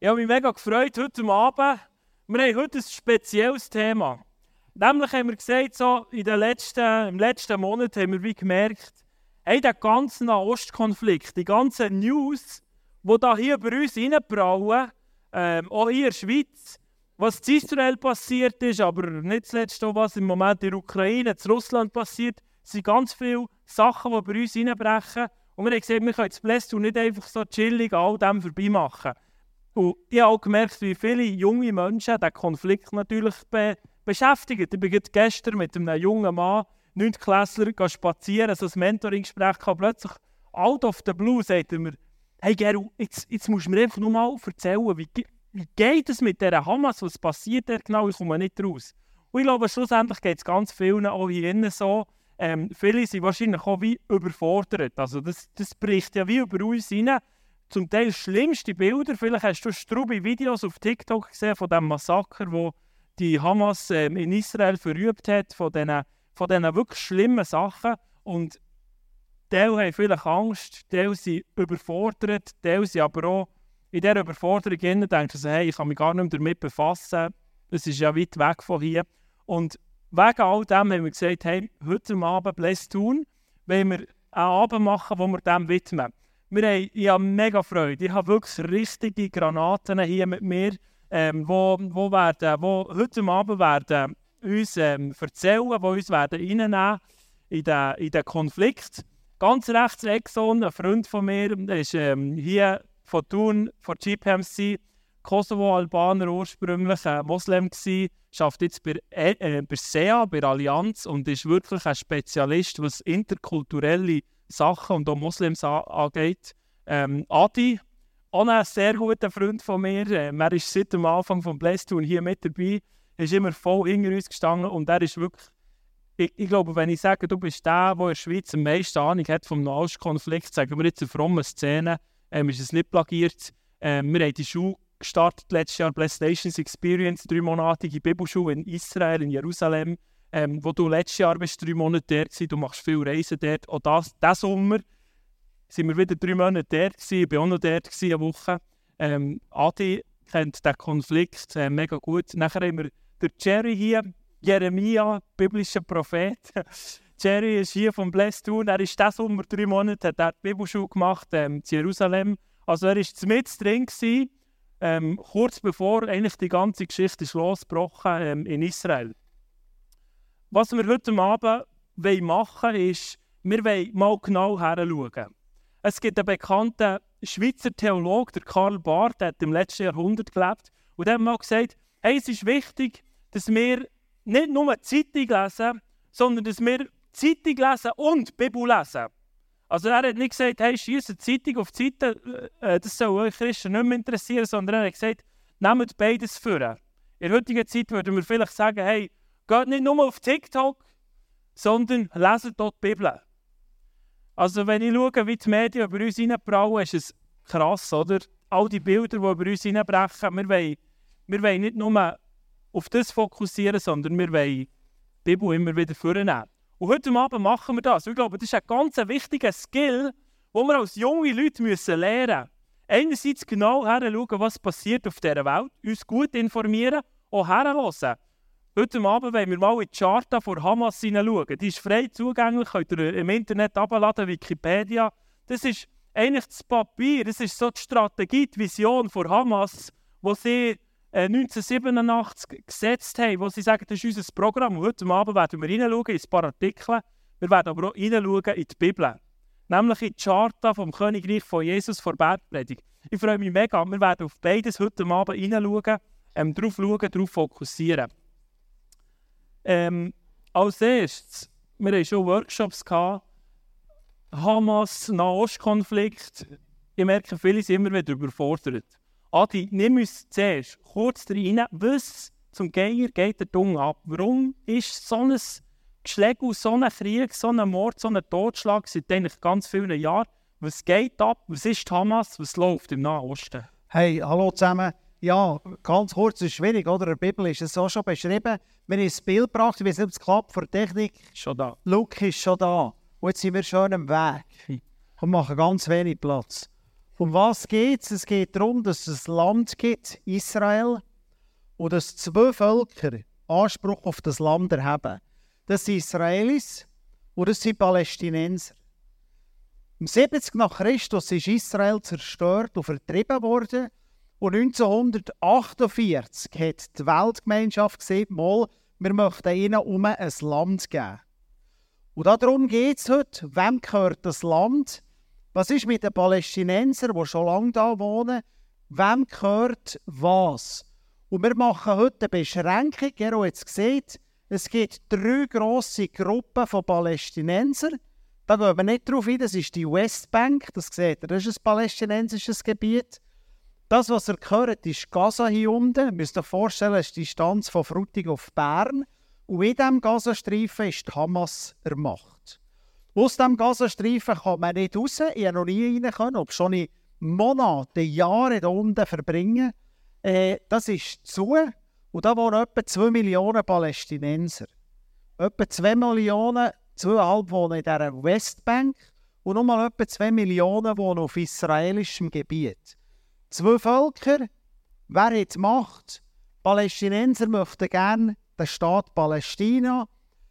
Ich habe mich mega gefreut heute Abend. Wir haben heute ein spezielles Thema. Nämlich haben wir gesagt, so in den letzten, im letzten Monat haben wir wie gemerkt, hey, der ganze Nahostkonflikt, die ganzen News, die da hier bei uns reinbrauen, ähm, auch hier in der Schweiz, was in Israel passiert ist, aber nicht zuletzt auch, was im Moment in der Ukraine, in Russland passiert, sind ganz viele Sachen, die bei uns reinbrechen. Und wir haben gesagt, wir können das Blästern nicht einfach so chillig all dem vorbei machen. Und ich habe auch gemerkt, wie viele junge Menschen diesen Konflikt natürlich be beschäftigen. Ich bin gestern mit einem jungen Mann, 9. Klässler, spazieren, so ein Mentoring-Gespräch. Plötzlich, out of the blue, sagt er mir, hey Geru, jetzt, jetzt musst du mir einfach nur mal erzählen, wie, wie geht es mit dieser Hamas, was passiert da genau, ich komme nicht raus. Und ich glaube, schlussendlich geht es ganz vielen auch hier innen so, ähm, viele sind wahrscheinlich auch wie überfordert. Also das, das bricht ja wie über uns hinein zum Teil schlimmste Bilder. Vielleicht hast du strube Videos auf TikTok gesehen von dem Massaker, wo die Hamas ähm, in Israel verübt hat, von diesen, von diesen wirklich schlimmen Sachen. Und Teil haben vielleicht Angst, Teil sind überfordert, Teil sind aber auch in dieser Überforderung denken sie, hey, ich kann mich gar nicht mehr damit befassen, es ist ja weit weg von hier. Und wegen all dem haben wir gesagt, hey, heute Abend Bless tun, wenn wir einen Abend machen, wo wir dem widmen wir haben, ich habe mega Freude. Ich habe wirklich richtige Granaten hier mit mir, ähm, wo, wo, werden, wo heute Abend werden uns ähm, erzählen, die uns werden in den, in den Konflikt. Ganz rechts Exxon, ein Freund von mir, ist ähm, hier von Thun, von GPMC, Kosovo-Albaner ursprünglich, ein Moslem gsi, schafft jetzt bei, äh, äh bei SEA, bei Allianz und ist wirklich ein Spezialist, was interkulturelle Sachen und auch Moslems angeht. Ähm, Adi, auch ein sehr guter Freund von mir, ähm, er ist seit dem Anfang von Blästun hier mit dabei, ist immer voll hinter uns gestanden und er ist wirklich, ich, ich, glaube, wenn ich sage, du bist der, der in der Schweiz am meisten Ahnung hat vom Nahostkonflikt, sagen wir jetzt eine fromme Szene, ähm, ist es nicht plagiert. Ähm, wir haben die Schule gestartet letztes Jahr, PlayStations Experience, dreimonatige Bibelschule in Israel, in Jerusalem ähm, wo du letztes Jahr bist, drei Monate dort warst, du machst viel Reisen dort. Auch das, diesen Sommer sind wir wieder drei Monate dort gewesen, ich war auch noch dort eine Woche. Ähm, Adi kennt den Konflikt äh, mega gut. Nachher haben wir den Jerry hier, Jeremia, biblischer Prophet. Jerry ist hier vom Blessed Town. Er ist diesen Sommer drei Monate, hat er die Bibelschule gemacht ähm, in Jerusalem. Also er war mit drin gewesen, ähm, kurz bevor eigentlich die ganze Geschichte ist losgebrochen ähm, in Israel. Was wir heute Abend machen wollen, ist, wir wollen mal genau hinschauen. Es gibt einen bekannten Schweizer Theologen, der Karl Barth, der hat im letzten Jahrhundert gelebt, und der hat mal gesagt, hey, es ist wichtig, dass wir nicht nur Zeitung lesen, sondern dass wir Zeitung lesen und Bibel lesen. Also er hat nicht gesagt, hey, schieße die Zeitung auf die Seite, äh, das soll euch Christen nicht mehr interessieren, sondern er hat gesagt, nehmt beides vor. In der heutigen Zeit würden wir vielleicht sagen, hey, Geht nicht nur auf TikTok, sondern lesen dort die Bibel. Also wenn ich schaue, wie die Medien über uns hineinbrauen, ist es krass, oder? All die Bilder, die über uns hineinbrechen, wir wollen, wir wollen nicht nur auf das fokussieren, sondern wir wollen die Bibel immer wieder vornehmen. Und heute Abend machen wir das. Ich glaube, das ist ein ganz wichtiger Skill, den wir als junge Leute müssen lernen müssen. Einerseits genau hinschauen, was passiert auf dieser Welt, uns gut informieren, auch herhören. Heute Abend wollen wir mal in die Charta von Hamas hineinschauen. Die ist frei zugänglich, könnt ihr im Internet abladen, Wikipedia. Das ist eigentlich das Papier, das ist so die Strategie, die Vision von Hamas, wo sie äh, 1987 gesetzt haben, wo sie sagen, das ist unser Programm. Und heute Abend werden wir hineinschauen in ein paar Artikel, wir werden aber auch hineinschauen in die Bibel. Nämlich in die Charta vom Königreich von Jesus vor Bergpredigt. Ich freue mich mega, wir werden auf beides heute Abend hineinschauen, ähm, darauf schauen, darauf fokussieren. Ähm, als erstes, wir hatten schon Workshops, gehabt, Hamas, Nahostkonflikt. Ich merke, viele sind immer wieder überfordert. Adi, nimm uns zuerst kurz rein, was zum Geier geht der Dung ab? Warum ist so ein Geschläge, so ein Krieg, so ein Mord, so ein Totschlag seit eigentlich ganz vielen Jahren? Was geht ab? Was ist Hamas? Was läuft im Nahen Osten? Hey, hallo zusammen. Ja, ganz kurz, es ist schwierig, oder? In der Bibel ist es so schon beschrieben. Wir haben ein Bild gebracht, wie es nicht klappt vor Technik. Schon da. Luke ist schon da. Und jetzt sind wir schon am Weg. Und machen ganz wenig Platz. Um was geht es? Es geht darum, dass es ein Land gibt, Israel, und dass zwei Völker Anspruch auf das Land erheben. Das sind Israelis und das sind Palästinenser. Im 70 nach Christus ist Israel zerstört und vertrieben worden. Und 1948 hat die Weltgemeinschaft gesagt, mal, wir möchten ihnen um ein Land geben. Und darum geht es heute. Wem gehört das Land? Was ist mit den Palästinensern, die schon lange da wohnen? Wem gehört was? Und wir machen heute eine Beschränkung. Ihr habt es gesehen, es gibt drei grosse Gruppen von Palästinensern. Da gehen wir nicht drauf ein, das ist die Westbank, das seht ihr, das ist ein palästinensisches Gebiet. Das, was ihr gehört, ist Gaza hier unten. Ihr müsst euch vorstellen, das ist die Distanz von Frutigen auf Bern. Und in diesem Gazastreifen ist die Hamas ermacht. Aus diesem Gazastreifen kann man nicht raus. Ich habe noch nie rein können, ob schon in Monaten, Jahren hier unten verbringen. Äh, das ist zu. Und da wohnen etwa 2 Millionen Palästinenser. Etwa 2 Millionen, 2,5 wohnen in dieser Westbank und nochmal etwa 2 Millionen wohnen auf israelischem Gebiet. Zwei Völker, wer hat Macht? Palästinenser möchten gerne den Staat Palästina.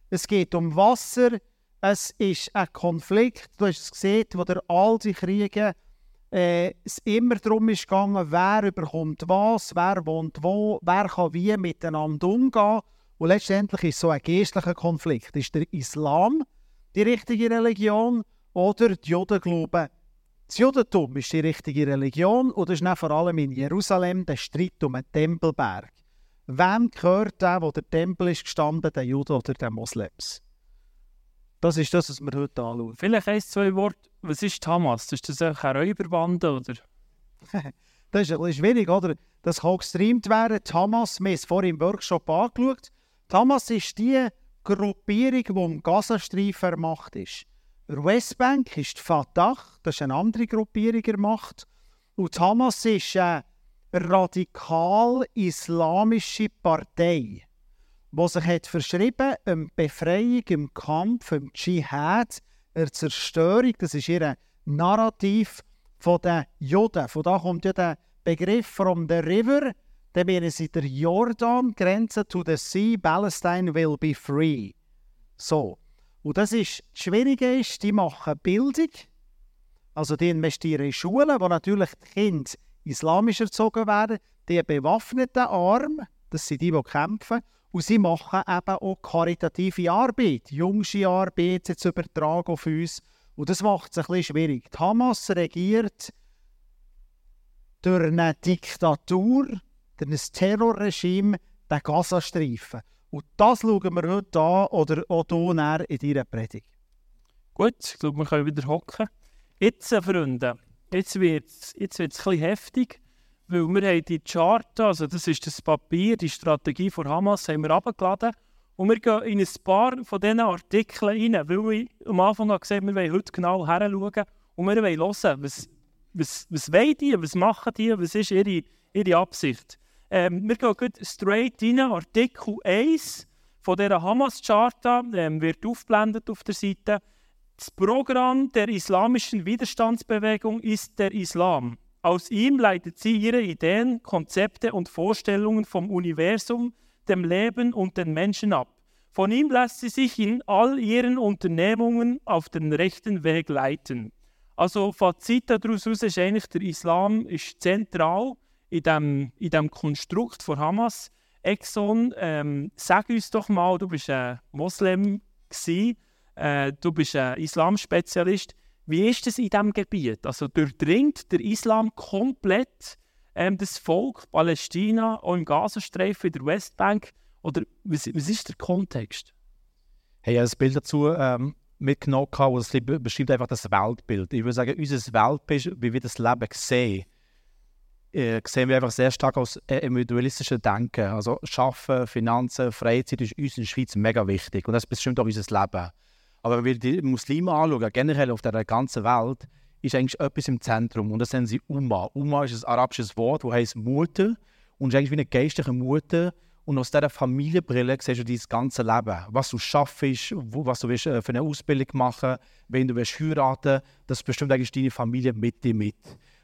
Es geht um Wasser, es ist ein Konflikt, du hast es gesehen, wo der all die Kriege äh, es immer darum ist gegangen, wer überkommt was, wer wohnt wo, wer kann wie miteinander umgehen. Und letztendlich ist so ein geistlicher Konflikt. Ist der Islam die richtige Religion oder die Juden glauben, das Judentum ist die richtige Religion und das ist vor allem in Jerusalem der Streit um den Tempelberg. Wem gehört der, wo der Tempel ist gestanden, der Juden oder der Moslems? Das ist das, was wir heute anschauen. Vielleicht ein, zwei Worte. Was ist Hamas? Ist das eine Räuberbande, oder? das ist ein bisschen schwierig, oder? Das kann gestreamt werden. Die Hamas, wir haben es vorhin im Workshop angeschaut. Die Hamas ist die Gruppierung, die im Gazastreifen Macht ist. Westbank ist die Fatah, das ist eine andere Gruppierung der Macht. Und die Hamas ist eine radikal-islamische Partei die sich hat verschrieben um Befreiung, im Kampf, im Dschihad, der Zerstörung. Das ist ihr Narrativ von den Juden. Von da kommt ja der Begriff from the river. Dann meinen sie der Jordan, Grenze to the sea, Palestine will be free. So. Und das ist, das Schwierige ist, die machen Bildung, also die investieren in Schulen, wo natürlich die Kinder islamisch erzogen werden, die bewaffneten Arm, das sind die, die kämpfen, und sie machen eben auch karitative Arbeit, jungsche Arbeit jetzt übertragen auf uns. Und das macht es ein bisschen schwierig. Die Hamas regiert durch eine Diktatur, durch ein Terrorregime, den Gazastreifen. Und das schauen wir heute an oder auch hier in deiner Predigt. Gut, ich glaube, wir können wieder hocken. Jetzt, äh, Freunde, jetzt wird es jetzt ein bisschen heftig. Weil wir haben die Chart, also das ist das Papier, die Strategie von Hamas, haben wir abgeladen. Und wir gehen in ein paar von diesen Artikeln rein, weil wir am Anfang gesagt wir wollen heute genau heranschauen und wir wollen hören, was, was, was wollen die, was machen die, was ist ihre, ihre Absicht. Ähm, wir gehen straight rein, Artikel 1 von dieser Hamas-Charta ähm, wird aufgeblendet auf der Seite. Das Programm der islamischen Widerstandsbewegung ist der Islam. Aus ihm leitet sie ihre Ideen, Konzepte und Vorstellungen vom Universum, dem Leben und den Menschen ab. Von ihm lässt sie sich in all ihren Unternehmungen auf den rechten Weg leiten. Also Fazit daraus ist eigentlich, der Islam ist zentral in dem, in dem Konstrukt von Hamas. Exxon, ähm, sag uns doch mal, du bist ein Moslem gewesen, äh, du bist ein Islamspezialist. Wie ist es in diesem Gebiet? Also durchdringt der Islam komplett ähm, das Volk Palästina, auch im Gazastreifen, in der Westbank? Oder was, was ist der Kontext? Hey, ich habe ein Bild dazu ähm, mitgenommen, das beschreibt einfach das Weltbild. Ich würde sagen, unser Weltbild, wie wir das Leben sehen, äh, sehen wir einfach sehr stark aus individualistischen Denken. Also Schaffen, Finanzen, Freizeit ist uns in der Schweiz mega wichtig und das bestimmt auch unser Leben. Aber wenn wir die Muslime anschauen, generell auf der ganzen Welt, ist eigentlich etwas im Zentrum. Und das nennen sie Umma. Umma ist ein arabisches Wort, das heißt Mutter. Und ist eigentlich wie eine geistliche Mutter. Und aus dieser Familienbrille siehst du dein ganze Leben. Was du schaffst, was du willst, äh, für eine Ausbildung machen wenn du willst heiraten das bestimmt eigentlich deine Familie mit dir mit.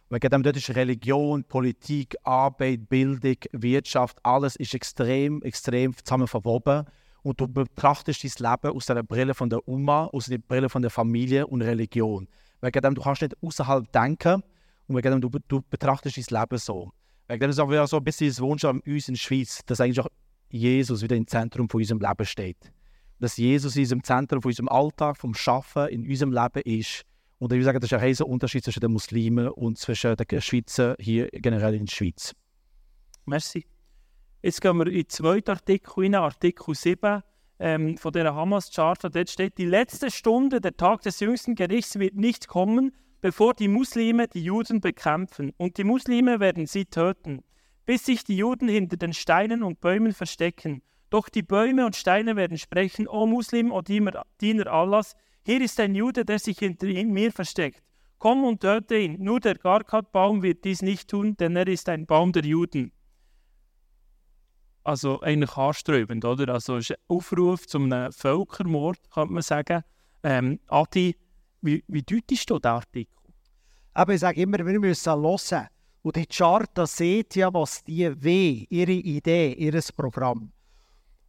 Wegen dem dort ist Religion, Politik, Arbeit, Bildung, Wirtschaft, alles ist extrem, extrem zusammen verwoben. Und du betrachtest dein Leben aus der Brille von der Oma, aus der Brille von der Familie und Religion. Wegen dem, du kannst nicht außerhalb denken und wegen dem, du, du betrachtest dein Leben so. Wegen dem ist auch wieder so ein bisschen das Wunsch an uns in der Schweiz, dass eigentlich auch Jesus wieder im Zentrum von unserem Leben steht. Dass Jesus in unserem Zentrum von unserem Alltag, vom Schaffen in unserem Leben ist. Und ich würde sagen, das ist ein riesiger Unterschied zwischen den Muslimen und zwischen den Schweizern hier generell in der Schweiz. Merci. Jetzt gehen wir in den zweiten Artikel rein, Artikel 7 ähm, von der Hamas-Charta. Dort steht, die letzte Stunde, der Tag des jüngsten Gerichts wird nicht kommen, bevor die Muslime die Juden bekämpfen. Und die Muslime werden sie töten, bis sich die Juden hinter den Steinen und Bäumen verstecken. Doch die Bäume und Steine werden sprechen, O Muslim, O Diener, Allahs, hier ist ein Jude, der sich hinter mir versteckt. Komm und töte ihn. Nur der Garkat-Baum wird dies nicht tun, denn er ist ein Baum der Juden also eigentlich anstrebend, oder? Also ist ein Aufruf zu einem Völkermord, könnte man sagen. Ähm, Adi, wie, wie deutest du den Artikel? Aber ich sage immer, wir müssen hören. Und die Charta sieht ja, was die will, ihre Idee, ihr Programm.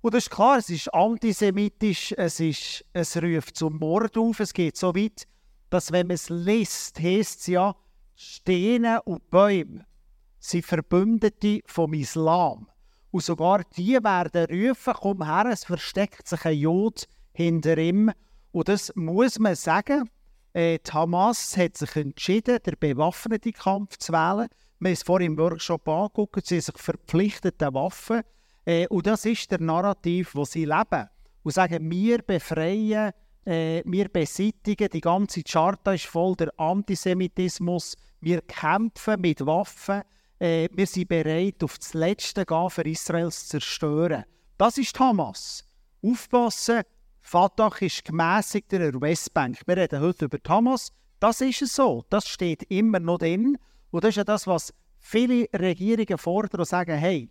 Und das ist klar, es ist antisemitisch, es, ist, es ruft zum Mord auf, es geht so weit, dass wenn man es liest, heisst es ja, Steine und Bäume sind Verbündete vom Islam. Und sogar die werden rufen, komm her, es versteckt sich ein Jod hinter ihm. Und das muss man sagen. Äh, die Hamas hat sich entschieden, den bewaffneten Kampf zu wählen. Wir haben es vorhin im Workshop angeguckt, sie haben sich verpflichtet, den Waffen. Äh, und das ist der Narrativ, wo sie leben. Und sagen, wir befreien, äh, wir beseitigen, die ganze Charta ist voll der Antisemitismus, wir kämpfen mit Waffen äh, wir sind bereit, auf das Letzte gehen, für Israel zu zerstören. Das ist Hamas. Aufpassen, Fatah ist gemäßigter der Westbank. Wir reden heute über Hamas. Das ist es so. Das steht immer noch drin. Und das ist ja das, was viele Regierungen fordern und sagen, hey,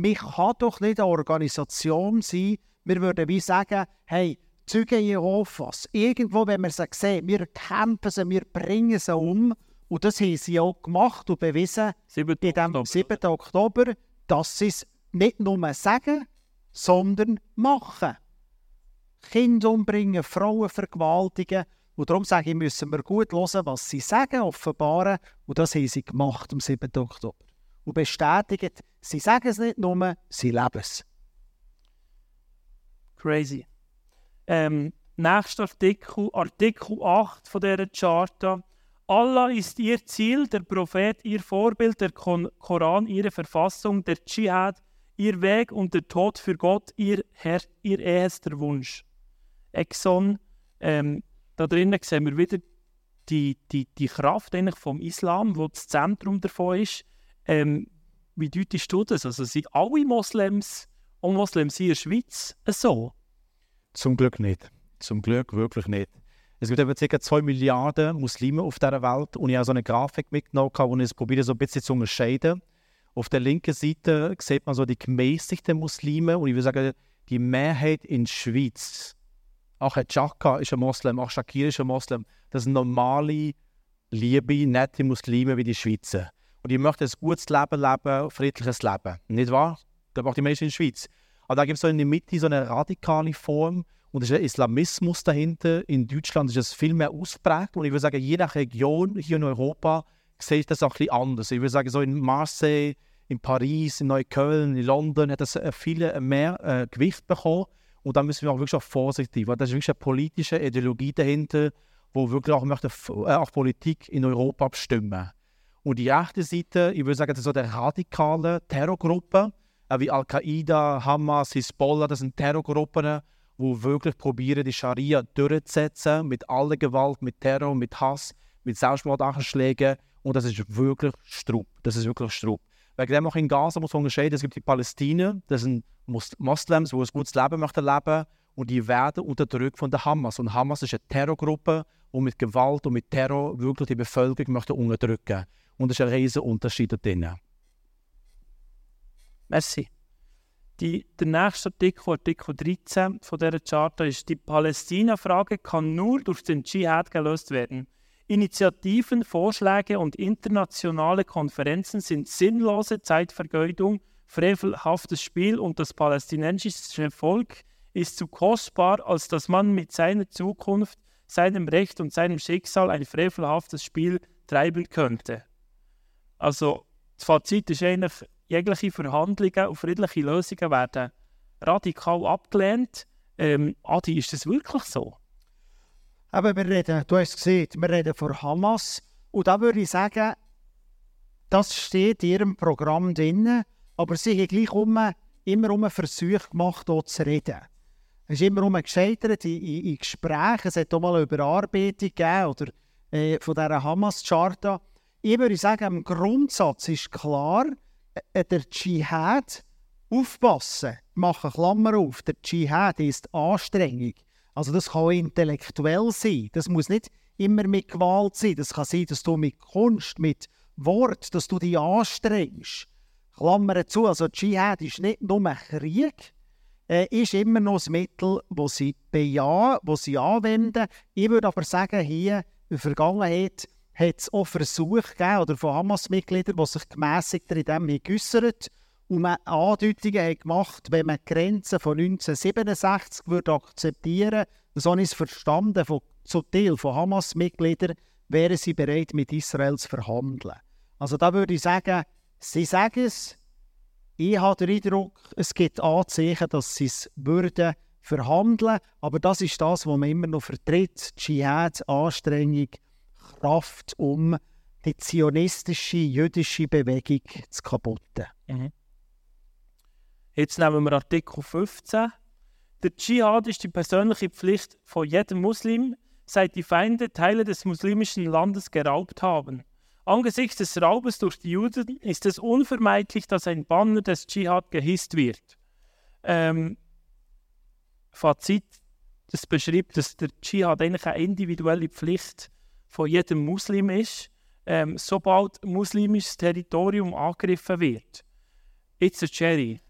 mich kann doch nicht eine Organisation sein, wir würden wie sagen, hey, Zeugen Jehovas, irgendwo, wenn wir sie sehen, wir kämpfen sie, wir bringen sie um und das haben sie auch gemacht und bewiesen 7. in dem 7. Oktober, dass sie es nicht nur sagen, sondern machen. Kinder umbringen, Frauen vergewaltigen. Und darum sage ich, müssen wir gut hören, was sie sagen, offenbaren. Und das haben sie gemacht am 7. Oktober. Und bestätigen, sie sagen es nicht nur, sie leben es. Crazy. Ähm, nächster Artikel, Artikel 8 von dieser Charta. Allah ist ihr Ziel, der Prophet ihr Vorbild, der Koran ihre Verfassung, der Dschihad ihr Weg und der Tod für Gott ihr, Herr, ihr ehester Wunsch. Exxon, ähm, da drinnen sehen wir wieder die, die, die Kraft eigentlich vom Islam, wo das Zentrum davon ist. Ähm, wie deutest du das? Also sind alle Moslems und Moslems in der Schweiz so? Zum Glück nicht. Zum Glück wirklich nicht. Es gibt etwa ca. 2 Milliarden Muslime auf dieser Welt und ich habe so eine Grafik mitgenommen, wo ich probiere, so ein bisschen zu unterscheiden. Auf der linken Seite sieht man so die gemäßigten Muslime und ich würde sagen, die Mehrheit in der Schweiz, auch ein Chaka ist ein Moslem, auch Shakir ist ein Moslem, das sind normale, liebe, nette Muslime wie die Schweizer. Und die möchten ein gutes Leben leben, ein friedliches Leben. Nicht wahr? Das macht die Menschen in der Schweiz. Aber da gibt es so in der Mitte so eine radikale Form, und ist ein Islamismus dahinter. In Deutschland ist es viel mehr ausprägt. Und ich würde sagen, je nach Region hier in Europa sehe ich das auch ein bisschen anders. Ich würde sagen, so in Marseille, in Paris, in Neukölln, in London hat das viel mehr äh, Gewicht bekommen. Und da müssen wir auch wirklich auch vorsichtig sein, weil da ist wirklich eine politische Ideologie dahinter, wo wirklich auch, möchte, äh, auch Politik in Europa bestimmen. Und die rechte Seite, ich würde sagen, das ist so der radikale Terrorgruppen, äh, wie Al-Qaida, Hamas, Hisbollah, das sind Terrorgruppen, die wirklich probieren, die Scharia durchzusetzen, mit aller Gewalt, mit Terror, mit Hass, mit Selbstmordanschlägen. Und das ist wirklich Strupp. Das ist wirklich Strupp. Wegen dem auch in Gaza muss man unterscheiden, es gibt die Palästinenser, das sind Moslems, die ein gutes Leben möchten leben und die werden unterdrückt von der Hamas. Und Hamas ist eine Terrorgruppe, die mit Gewalt und mit Terror wirklich die Bevölkerung möchte unterdrücken Und das ist ein riesiger Unterschied dort Merci. Die, der nächste Artikel, Artikel 13 von dieser Charta, ist, die Palästina-Frage kann nur durch den Dschihad gelöst werden. Initiativen, Vorschläge und internationale Konferenzen sind sinnlose Zeitvergeudung, frevelhaftes Spiel und das palästinensische Volk ist zu kostbar, als dass man mit seiner Zukunft, seinem Recht und seinem Schicksal ein frevelhaftes Spiel treiben könnte. Also das Fazit ist eigentlich, jegliche Verhandlungen und friedliche Lösungen werden radikal abgelehnt. Ähm, Adi, ist das wirklich so? Aber wir reden, du hast gesehen, wir reden von Hamas. Und da würde ich sagen, das steht in ihrem Programm drin, aber sie haben gleich immer um einen Versuch gemacht, hier zu reden. Es ist immer gescheitert in, in, in Gesprächen. Es hat auch mal eine Überarbeitung gegeben oder, äh, von dieser Hamas-Charta. Ich würde sagen, im Grundsatz ist klar, äh, der Dschihad aufpassen, machen Klammer auf, der Dschihad ist Anstrengung. Also das kann intellektuell sein, das muss nicht immer mit Gewalt sein, das kann sein, dass du mit Kunst, mit Wort, dass du dich anstrengst. Klammer zu, also Dschihad ist nicht nur Krieg, äh, ist immer noch ein Mittel, das sie bejahen, das sie anwenden. Ich würde aber sagen, hier in der Vergangenheit hat es auch Versuche gegeben, oder von Hamas-Mitgliedern, die sich gemässigt in dem geäussert und man Andeutungen hat gemacht, wenn man die Grenzen von 1967 würde akzeptieren würde, so habe ich es verstanden, von, zu Teil von Hamas-Mitgliedern, wären sie bereit, mit Israel zu verhandeln. Also da würde ich sagen, sie sagen es, ich habe den Eindruck, es gibt Anzeichen, dass sie es würden verhandeln, aber das ist das, was man immer noch vertritt, Dschihad, Anstrengung, Kraft, um die zionistische, jüdische Bewegung zu kaputten. Mhm. Jetzt nehmen wir Artikel 15. Der Dschihad ist die persönliche Pflicht von jedem Muslim, seit die Feinde Teile des muslimischen Landes geraubt haben. Angesichts des Raubes durch die Juden ist es unvermeidlich, dass ein Banner des Dschihad gehisst wird. Ähm, Fazit, das beschreibt, dass der Dschihad eigentlich eine individuelle Pflicht von jedem Muslim ist, ähm, sobald muslimisches Territorium angegriffen wird. Jetzt, Jerry,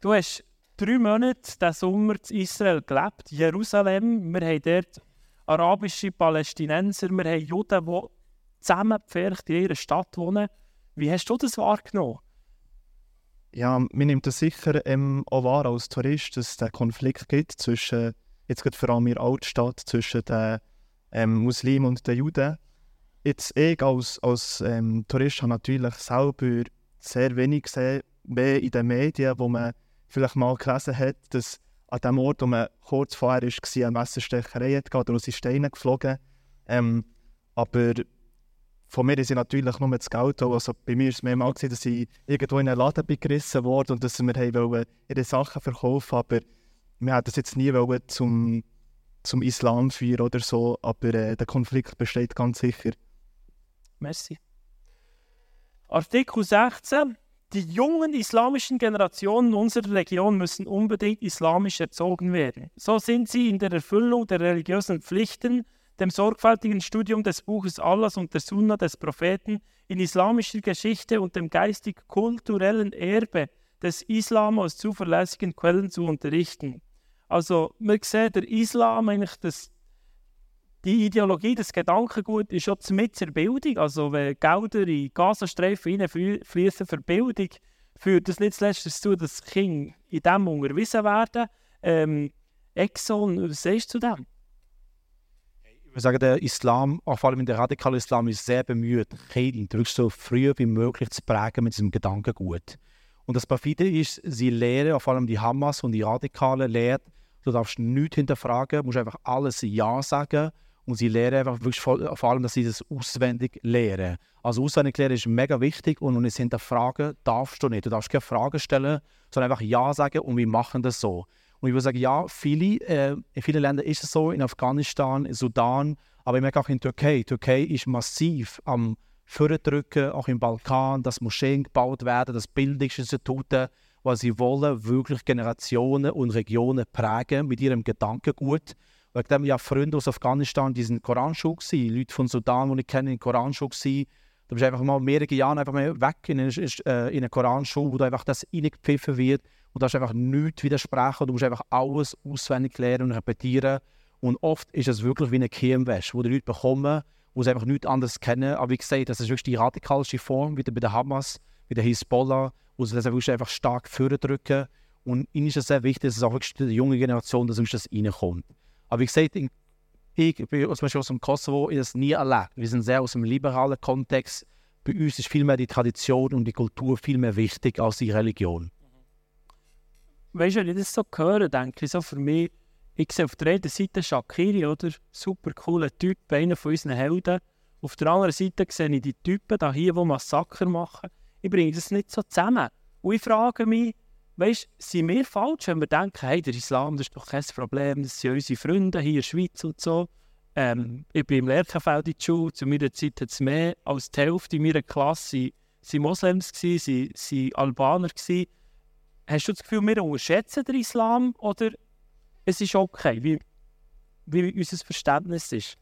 du hast drei Monate diesen Sommer in Israel gelebt, Jerusalem. Wir haben dort arabische Palästinenser, wir haben Juden, die zusammengepfercht in ihrer Stadt wohnen. Wie hast du das wahrgenommen? Ja, mir nimmt das sicher ähm, auch wahr als Tourist, dass es einen Konflikt gibt zwischen, jetzt gerade vor allem in der Altstadt, zwischen den ähm, Muslimen und den Juden. Jetzt ich als, als ähm, Tourist habe natürlich selber sehr wenig gesehen, mehr in den Medien, wo man vielleicht mal gelesen hat, dass an dem Ort, wo man kurz vorher war, eine Messerstecherei hat oder aus Steine geflogen. Ähm, aber von mir ist natürlich nur das Geld. Also bei mir war es mehrmals, gewesen, dass ich irgendwo in einen Laden gerissen wurde und dass wir ihre Sachen verkaufen Aber wir wollten das jetzt nie zum zum Islam führen oder so, aber äh, der Konflikt besteht ganz sicher. Merci. Artikel 16. Die jungen islamischen Generationen unserer Region müssen unbedingt islamisch erzogen werden. So sind sie in der Erfüllung der religiösen Pflichten, dem sorgfältigen Studium des Buches Allahs und der Sunna des Propheten, in islamischer Geschichte und dem geistig-kulturellen Erbe des Islam aus zuverlässigen Quellen zu unterrichten. Also man sieht, der Islam, eigentlich das, die Ideologie, das Gedankengut ist schon mit der Bildung. Also wenn Gelder in Gazastreifen fließen für Bildung, führt das nicht zuletzt dazu, dass Kinder in dem unterwiesen werden. Ähm, Exxon, was sagst du zu dem? Würde sagen, der Islam, vor allem der radikale Islam, ist sehr bemüht, Kinder so früh wie möglich zu prägen mit diesem Gedankengut. Und das perfide ist, sie lehren, vor allem die Hamas und die Radikalen lehren, Du darfst nichts hinterfragen, musst einfach alles Ja sagen. Und sie lernen einfach wirklich vor, allem, dass sie das auswendig lernen. Also auswendig lernen ist mega wichtig und es hinterfragen darfst du nicht. Du darfst keine Fragen stellen, sondern einfach Ja sagen und wir machen das so. Und ich würde sagen, ja, viele, äh, in vielen Ländern ist es so, in Afghanistan, in Sudan, aber ich merke auch in Türkei. Türkei ist massiv am Vordrücken, auch im Balkan, dass Moscheen gebaut werden, dass Bildungsinstitute was sie wollen, wirklich Generationen und Regionen prägen mit ihrem Gedankengut. Wegen dem ja Freunde aus Afghanistan, die sind Koranschule gewesen, Leute von Sudan, die ich kenne, in Koranschule gewesen. Du bist einfach mal mehrere Jahre einfach mal weg in eine, äh, in eine Koranschule, wo da einfach das reingepfiffen wird und du hast einfach nichts widersprechen. Du musst einfach alles auswendig lernen und repetieren. Und oft ist es wirklich wie eine Kirmwäsche, wo die Leute bekommen wo sie einfach nichts anderes kennen. Aber wie gesagt, das ist wirklich die radikalste Form, wie bei der Hamas, wie der Hisbollah, wo sie das einfach stark drücken. Und ihnen ist es sehr wichtig, dass es auch wirklich der junge Generation, dass das reinkommt. Aber wie gesagt, ich, ich bin zum Beispiel aus dem Kosovo, ich das nie erlebt. Wir sind sehr aus dem liberalen Kontext. Bei uns ist vielmehr die Tradition und die Kultur viel mehr wichtig als die Religion. Weißt du, wenn ich das so höre, denke ich so für mich, ich sehe auf der einen Seite Shakiri, oder? Super cooler Typ, einer von unseren Helden. Auf der anderen Seite sehe ich die Typen da hier, die Massaker machen. Ich bringe das nicht so zusammen. Und ich frage mich, weißt, sind wir falsch, wenn wir denken, hey, der Islam das ist doch kein Problem, das sind unsere Freunde hier in der Schweiz und so. Ähm, ich bin im Lerchenfeld in der Schule, zu meiner Zeit hat es mehr als die Hälfte in meiner Klasse waren Moslems, waren Albaner. Gewesen. Hast du das Gefühl, wir unterschätzen den Islam oder es ist okay, wie, wie unser Verständnis ist.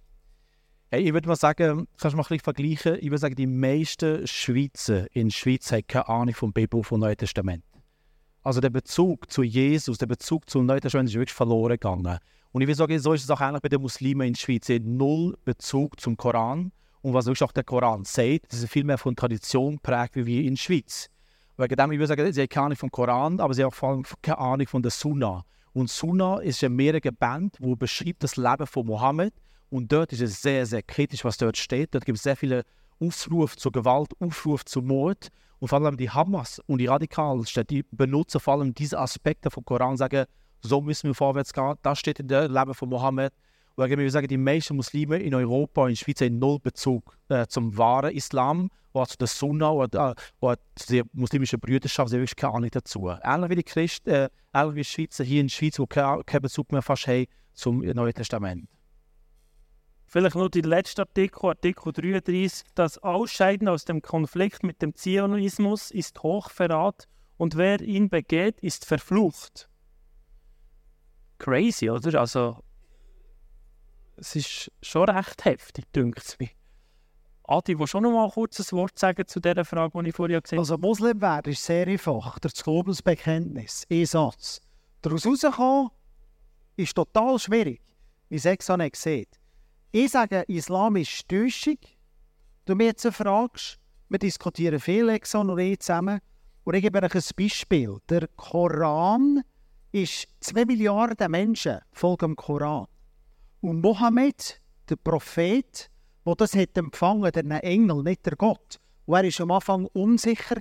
Hey, ich würde mal sagen, kannst du mal ein bisschen vergleichen, ich würde sagen, die meisten Schweizer in der Schweiz haben keine Ahnung vom Bibel, vom Neuen Testament. Also der Bezug zu Jesus, der Bezug zum Neuen Testament ist wirklich verloren gegangen. Und ich würde sagen, so ist es auch ähnlich bei den Muslimen in der Schweiz. Sie haben null Bezug zum Koran und was wirklich auch der Koran sagt, das ist viel mehr von Tradition geprägt wie wir in der Schweiz. Wegen dem, ich würde sagen, sie haben keine Ahnung vom Koran, aber sie haben vor allem keine Ahnung von der Sunna. Und Sunna ist eine mehrere Band, wo beschreibt das Leben von Mohammed. Und dort ist es sehr, sehr kritisch, was dort steht. Dort gibt es sehr viele Aufrufe zur Gewalt, Aufrufe zum Mord. Und vor allem die Hamas und die Radikalen, die benutzen vor allem diese Aspekte vom Koran sagen, so müssen wir vorwärts gehen. Das steht in dem Leben von Mohammed. Und ich sagen, die meisten Muslime in Europa und in der Schweiz haben null Bezug äh, zum wahren Islam oder zu der Sunna oder, äh, oder die muslimische Brüderschaft. Sie haben wirklich keine Ahnung dazu. Ähnlich wie die Christen, äh, ähnlich wie die Schweizer hier in der Schweiz, die keinen kein Bezug mehr fast haben zum Neuen Testament. Vielleicht noch der letzte Artikel, Artikel 33. Das Ausscheiden aus dem Konflikt mit dem Zionismus ist Hochverrat und wer ihn begeht, ist verflucht. Crazy, oder? Also, es ist schon recht heftig, denke es mir. Adi, willst du noch mal kurz ein Wort sagen zu dieser Frage, die ich vorher gesehen habe? Also Muslim werden ist sehr einfach. Das Glaubensbekenntnis, ein Satz. Daraus rauszukommen, ist total schwierig, wie es extra nicht sieht. Ich sage, Islam ist Täuschung. Du mir jetzt fragst, wir diskutieren viel, Exxon und ich zusammen. Und ich gebe euch ein Beispiel. Der Koran ist 2 Milliarden Menschen folgen dem Koran. Und Mohammed, der Prophet, der das hat empfangen, der Engel, nicht der Gott. Und er war am Anfang unsicher.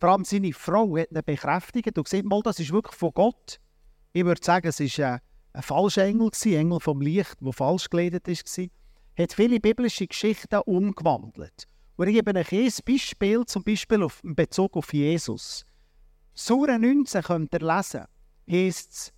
Vor allem seine Frau hat ihn bekräftigt und gesagt, mal, das ist wirklich von Gott. Ich würde sagen, es ist ein, ein falscher Engel, ein Engel vom Licht, der falsch geleitet war. hat viele biblische Geschichten umgewandelt. Und ich gebe euch ein Beispiel, zum Beispiel in Bezug auf Jesus. Sura 19 könnt ihr lesen, heisst es,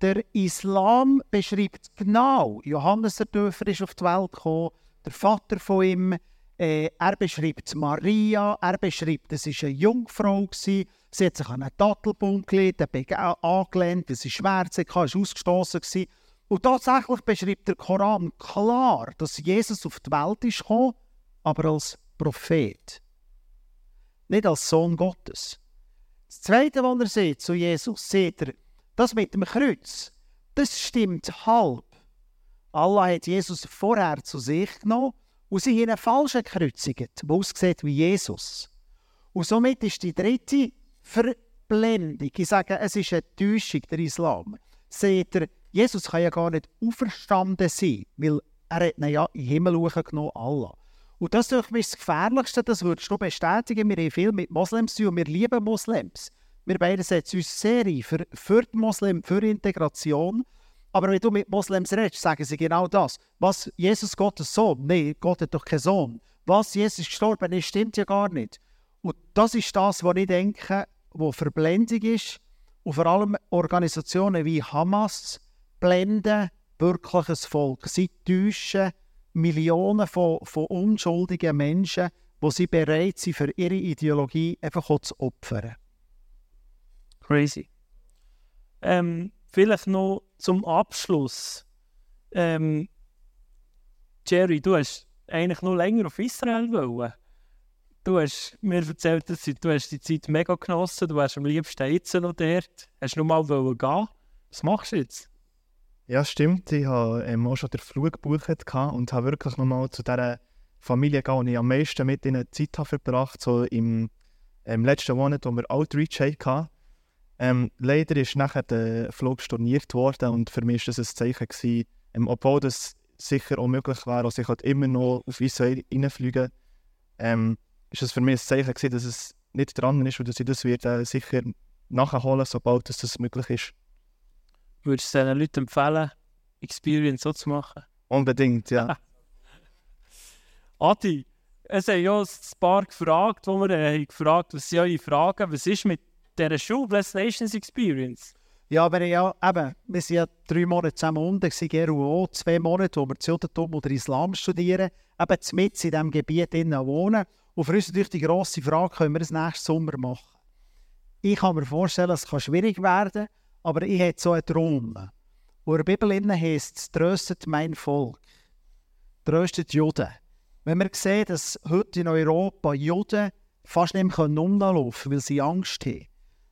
der Islam beschreibt genau, Johannes der Täufer ist auf die Welt gekommen, der Vater von ihm, äh, er beschreibt Maria, er beschreibt, es war eine Jungfrau, gewesen, sie hat sich an einen Dattelbaum gelegt, angelehnt, weil sie Schmerzen hatte, war ausgestoßen. Gewesen. Und tatsächlich beschreibt der Koran klar, dass Jesus auf die Welt ist gekommen, aber als Prophet. Nicht als Sohn Gottes. Das Zweite, was er sieht zu Jesus, sieht er, das mit dem Kreuz, das stimmt halb. Allah hat Jesus vorher zu sich genommen und sie haben einen falschen gekreuzigt, der aussieht wie Jesus. Und somit ist die dritte Verblendung, ich sage, es ist eine Täuschung, der Islam. Seht ihr, Jesus kann ja gar nicht auferstanden sein, weil er hat ihn ja in den Himmel hochgenommen, Allah. Und das ist das Gefährlichste, das würdest du bestätigen. Wir haben viel mit Moslems und wir lieben Moslems. Wir beide setzen uns sehr ein für, für die Moslem, für Integration. Aber wenn du mit Moslems redest, sagen sie genau das. Was Jesus Gottes Sohn? Nein, Gott hat doch keinen Sohn. Was Jesus gestorben ist, stimmt ja gar nicht. Und das ist das, was ich denke, wo Verblendung ist. Und vor allem Organisationen wie Hamas blenden wirklich ein Volk. Sie täuschen Millionen von, von unschuldigen Menschen, wo sie bereit sind, für ihre Ideologie einfach zu opfern. Crazy. Ähm, vielleicht noch zum Abschluss. Ähm, Jerry, du hast eigentlich noch länger auf Israel wollen. Du hast mir erzählt, dass du hast die Zeit mega genossen. Du wärst am liebsten jetzt noch dort. Hast du noch mal gehen? Was machst du jetzt? Ja, stimmt. Ich habe ähm, auch schon den Flug gebucht und habe wirklich nochmal zu dieser Familie gegangen, die ich am meisten mit ihnen Zeit habe verbracht so im ähm, letzten Monat, wo wir Outreach hatten. Ähm, leider ist nachher der Flug storniert worden und für mich war das ein Zeichen, gewesen, ähm, obwohl das sicher auch möglich wäre, dass ich halt immer noch auf Israel reinfliegen ähm, ist es für mich ein Zeichen gewesen, dass es nicht dran ist und dass ich das wird, äh, sicher nachholen sobald das, das möglich ist. Würdest du diesen Leuten empfehlen, Experience so zu machen? Unbedingt, ja. Adi, es haben ja ein paar gefragt, wo wir haben gefragt was sind eure Fragen? Was ist mit dieser Schule, Blessed Nations Experience? Ja, aber ja, eben, wir sind ja drei Monate zusammen unten, GRUO, zwei Monate, wo wir Judentum oder Islam studieren, eben mit in diesem Gebiet innen wohnen. Und für uns natürlich die grosse Frage, können wir das nächsten Sommer machen? Ich kann mir vorstellen, es kann schwierig werden, aber ich habe so einen Traum. Wo in der Bibel es, tröstet mein Volk, tröstet Juden. Wenn wir sehen, dass heute in Europa Juden fast nicht mehr rumlaufen können, weil sie Angst haben,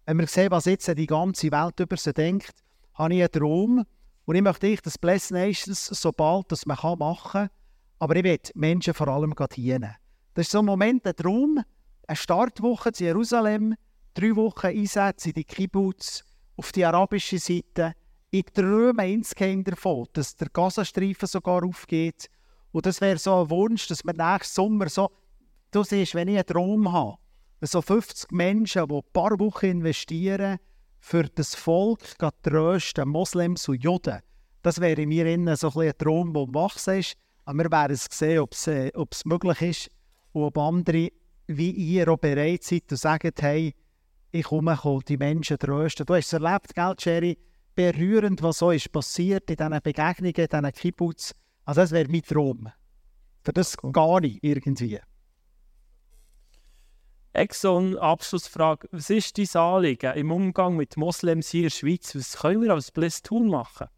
wenn wir sehen, was jetzt die ganze Welt über sie denkt, habe ich einen Traum und ich möchte ich das Blessed Nations so bald das man machen kann, aber ich will Menschen vor allem dienen. Das ist so ein Moment, ein Traum, eine Startwoche in Jerusalem, drei Wochen Einsätze in die Kibbutz, auf die arabische Seite. Ich träume insgeheim davon, dass der Gazastreifen sogar aufgeht und das wäre so ein Wunsch, dass wir nächsten Sommer so, du siehst, wenn ich einen Traum habe, so 50 Menschen, die ein paar Wochen investieren, für das Volk zu trösten, Moslems und Juden, das wäre mir innen so ein, ein Traum, der wachsen ist. Aber wir werden es sehen, ob es, äh, möglich ist und ob andere wie ihr auch bereit seid und sagen, hey, ich komme, die Menschen trösten. Du hast es erlebt, gell, Jerry? Berührend, was so ist passiert in diesen Begegnungen, in diesen Kibbutz. Also das wäre mein Traum. Für das gar nicht irgendwie. Exxon, Abschlussfrage. Was ist dein Anliegen im Umgang mit Moslems hier in der Schweiz? Was können wir als Bliss tun machen?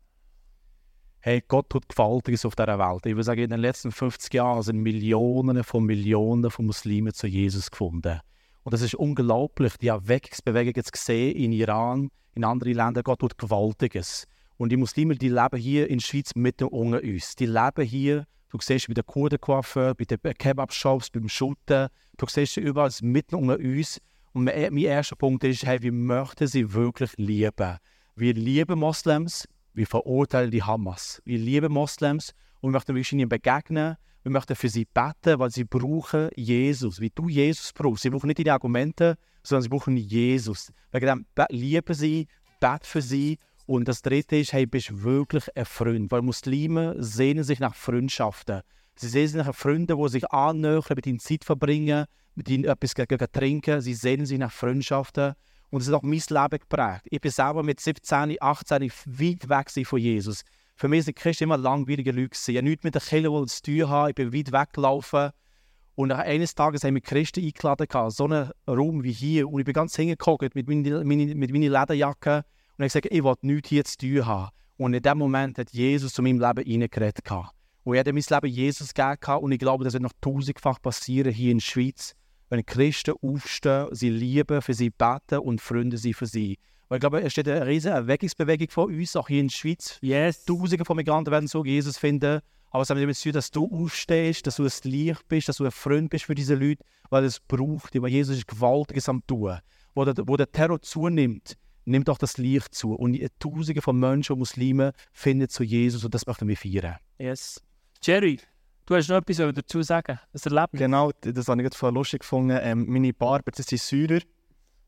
Hey, Gott tut Gewaltiges auf dieser Welt. Ich würde sagen, in den letzten 50 Jahren sind Millionen von Millionen von Muslimen zu Jesus gefunden. Und das ist unglaublich, die Erweckungsbewegung jetzt gesehen in Iran, in anderen Ländern. Gott tut Gewaltiges. Und die Muslime, die leben hier in der Schweiz mitten unter uns. Die leben hier, du siehst bei den Kurdencoiffeur, bei den Kebab-Shops, beim Schutten, du siehst sie überall mitten unter uns. Und mein erster Punkt ist, hey, wir möchten sie wirklich lieben. Wir lieben Moslems, wir verurteilen die Hamas. Wir lieben Moslems und wir möchten ihnen begegnen. Wir möchten für sie beten, weil sie brauchen Jesus. Wie du Jesus brauchst. Sie brauchen nicht deine Argumente, sondern sie brauchen Jesus. Wegen dem lieben sie, beten für sie und das dritte ist, hey, bist wirklich ein Freund? Weil Muslime sehnen sich nach Freundschaften. Sie sehnen sich nach Freunden, die sich annähern, mit ihnen Zeit verbringen, mit ihnen etwas trinken. Sie sehnen sich nach Freundschaften. Und das hat auch mein Leben geprägt. Ich bin selber mit 17, 18 weit weg von Jesus. Für mich sind Christen immer langweilige Leute. Ich habe nichts mit der Kirche zu tun. Haben. Ich bin weit weggelaufen. Und eines Tages haben wir Christen eingeladen, so einen Raum wie hier. Und ich bin ganz hingeguckt mit meiner, mit meiner Lederjacke und ich gesagt, ich will nichts hier zu tun haben. Und in dem Moment hat Jesus zu meinem Leben reingeredet. Und ich habe mein Leben Jesus gegeben und ich glaube, das wird noch tausendfach passieren hier in der Schweiz, wenn Christen aufstehen, sie lieben, für sie beten und Freunde sind für sie. Weil ich glaube, es steht eine riesige Erweckungsbewegung von uns, auch hier in der Schweiz. Yes. Tausende von Migranten werden so Jesus finden. Aber es hat damit zu tun, dass du aufstehst, dass du ein Licht bist, dass du ein Freund bist für diese Leute, weil es braucht, weil Jesus ist Gewaltiges am tun. Wo der, wo der Terror zunimmt, nimmt auch das Licht zu. Und Tausende von Menschen und Muslimen finden zu Jesus und das möchten wir feiern. Yes. Jerry, du hast noch etwas dazu sagen, ein Erlebnis. Genau, das habe ich voll lustig gefunden. Ähm, meine Barber, das sind Syrer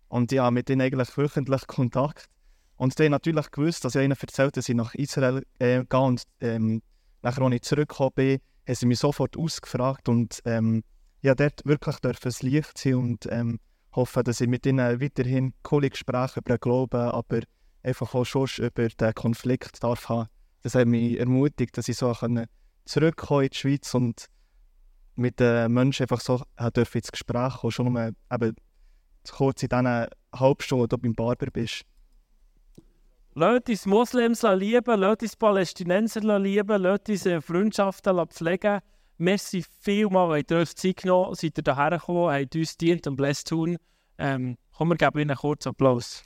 und ich habe mit ihnen eigentlich wöchentlich Kontakt. Und die haben natürlich gewusst, dass ich ihnen erzählt dass ich nach Israel äh, gehe und ähm, nachher, als ich zurückgekommen bin, haben sie mich sofort ausgefragt und ähm, ja, dort wirklich das Licht sein und ähm, hoffe, dass ich mit ihnen weiterhin coole Gespräche über den Glauben, aber einfach auch schon über den Konflikt darf haben. Das hat mich ermutigt, dass ich so zurückkommen in die Schweiz und mit den Menschen einfach so dürfen ins Gespräch kommen, schon nur eben kurz in diesen Halbstunden, wo du beim Barber bist. Lasst uns Moslems lieben, lasst uns Palästinenser lieben, lasst uns äh, Freundschaften pflegen merci vielmals, habt ihr euch Zeit genommen, seid ihr hierher gekommen, habt uns dient und blessed tun. Ähm, komm, wir geben Ihnen einen kurzen Applaus.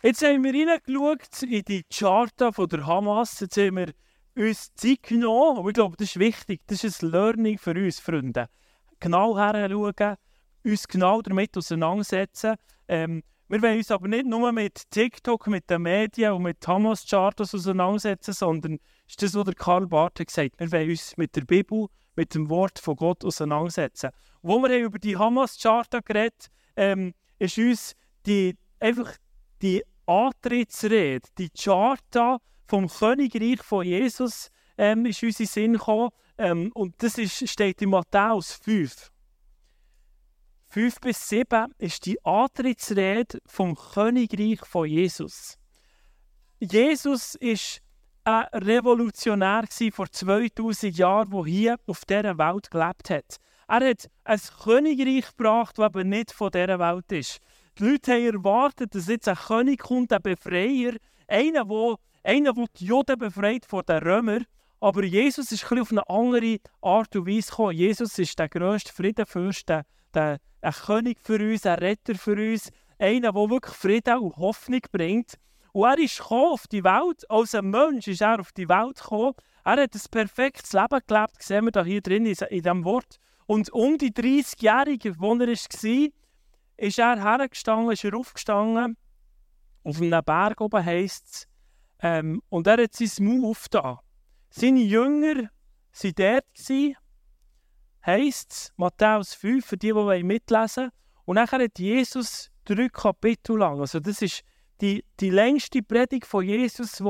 Jetzt haben wir reingeschaut in die Charta der Hamas. Jetzt haben wir uns Zeit genommen. Und ich glaube, das ist wichtig. Das ist ein Learning für uns, Freunde. Genau her schauen uns genau damit auseinandersetzen. Ähm, wir wollen uns aber nicht nur mit TikTok, mit den Medien und mit Hamas-Chartas auseinandersetzen, sondern ist das, was der Karl Barth gesagt hat. Wir wollen uns mit der Bibel, mit dem Wort von Gott auseinandersetzen. Wo wir über die Hamas-Charta geredet ähm, ist uns die, einfach die Antrittsrede, die Charta vom Königreich von Jesus ähm, ist uns in den Sinn gekommen. Ähm, und das ist, steht in Matthäus 5. 5 bis 7 ist die Antrittsrede vom Königreich von Jesus. Jesus ist ein Revolutionär vor 2000 Jahren, der hier auf dieser Welt gelebt hat. Er hat ein Königreich gebracht, das aber nicht von dieser Welt ist. Die Leute haben erwartet, dass jetzt ein König kommt, ein Befreier, einer, der, einer, die Juden befreit von den Römern. Aber Jesus ist ein auf eine andere Art und Weise gekommen. Jesus ist der grösste Friedenfürst, der, der, ein König für uns, ein Retter für uns, einer, der wirklich Frieden und Hoffnung bringt. Und er ist auf die Welt, als ein Mensch ist er auf die Welt gekommen. Er hat ein perfektes Leben gelebt, das sehen wir da hier drin in diesem Wort. Und um die 30-Jährige, wo er war, ist er hergestanden, ist er aufgestanden. Auf einem Berg oben heisst es. Ähm, und er hat sein Maul aufgetan. Seine Jünger waren dort, heisst es, Matthäus 5, für die, die mitlesen wollen. Und nachher hat Jesus drei Kapitel lang, also das ist die, die längste Predigt von Jesus,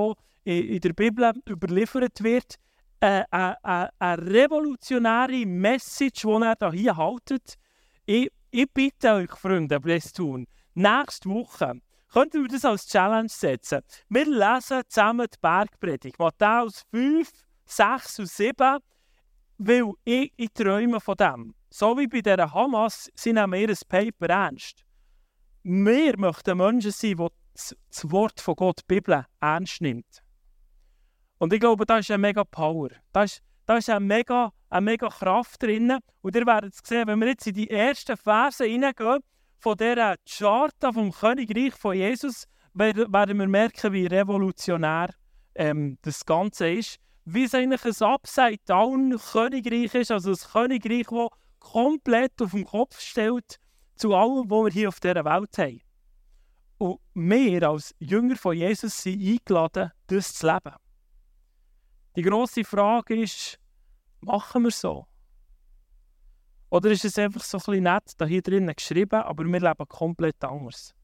die in der Bibel überliefert wird, eine, äh, eine, eine revolutionäre Message, die er hier haltet. Ich, ich bitte euch, Freunde, das tun. Nächste Woche könnten wir das als Challenge setzen. Wir lesen zusammen die Bergpredigt. Matthäus 5, 6 und 7, weil ich, ich träume von dem. So wie bei dieser Hamas, nehmen ihr Paper ernst. Wir möchten Menschen sein, die das Wort von Gott, die Bibel, ernst nimmt. Und ich glaube, da ist eine mega Power. Da ist, da ist eine, mega, eine mega Kraft drin. Und ihr werdet es sehen, wenn wir jetzt in die ersten Verse hineingehen, von dieser Charta vom Königreich von Jesus, werden wir merken, wie revolutionär ähm, das Ganze ist. Wie es eigentlich ein Upside-Down-Königreich ist, also ein Königreich, das komplett auf den Kopf stellt zu allem, was wir hier auf dieser Welt haben. Und wir als Jünger von Jesus sind eingeladen, das zu leben. Die grosse Frage ist, machen wir so? Oder ist es einfach so ein bisschen nett, hier drinnen geschrieben, aber wir leben komplett anders?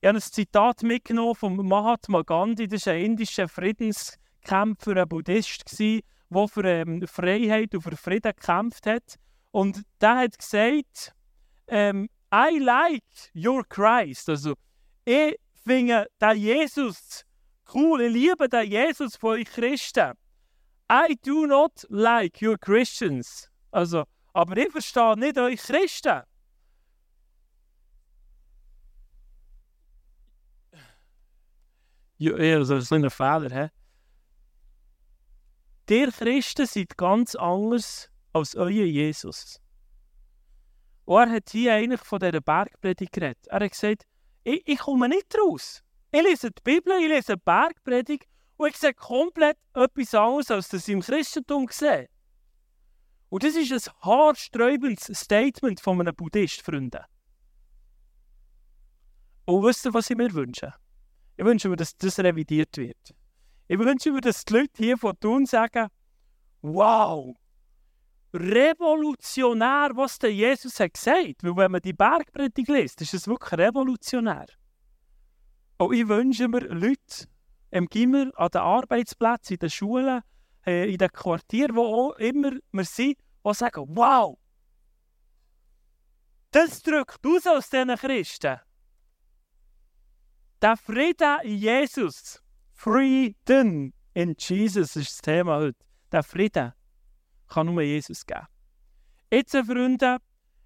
Ich habe ein Zitat mitgenommen von Mahatma Gandhi, das ist ein indischer Friedenskämpfer, ein Buddhist, der für ähm, Freiheit und für Frieden gekämpft hat. Und der hat gesagt, ähm, I like your Christ. Also, ich finde den Jesus cool, ich liebe den Jesus von euch Christen. I do not like your Christians. Also, aber ich verstehe nicht euch Christen. Ja, das ist ein Fehler. He? Ihr Christen seid ganz anders als euer Jesus. Und er hat hier eigentlich von dieser Bergpredigt geredet. Er hat gesagt, ich, ich komme nicht raus. Ich lese die Bibel, ich lese die Bergpredigt und ich sehe komplett etwas anderes, als das ich im Christentum sehe. Und das ist ein haarsträubendes Statement von einem Buddhist, Freunde. Und wisst ihr, was ich mir wünsche? Ich wünsche mir, dass das revidiert wird. Ich wünsche mir, dass die Leute hier von Thun sagen, wow, revolutionär, was der Jesus hat gesagt. Weil wenn man die Bergpredigt liest, ist es wirklich revolutionär. Und ich wünsche mir Leute im Gimmer, an den Arbeitsplätzen, in den Schulen, äh, in den Quartieren, wo auch immer wir sind, die sagen, wow, das drückt aus aus diesen Christen. Der Frieden in Jesus, Frieden in Jesus ist das Thema heute. Der Frieden kann nur Jesus geben. Jetzt, Freunde,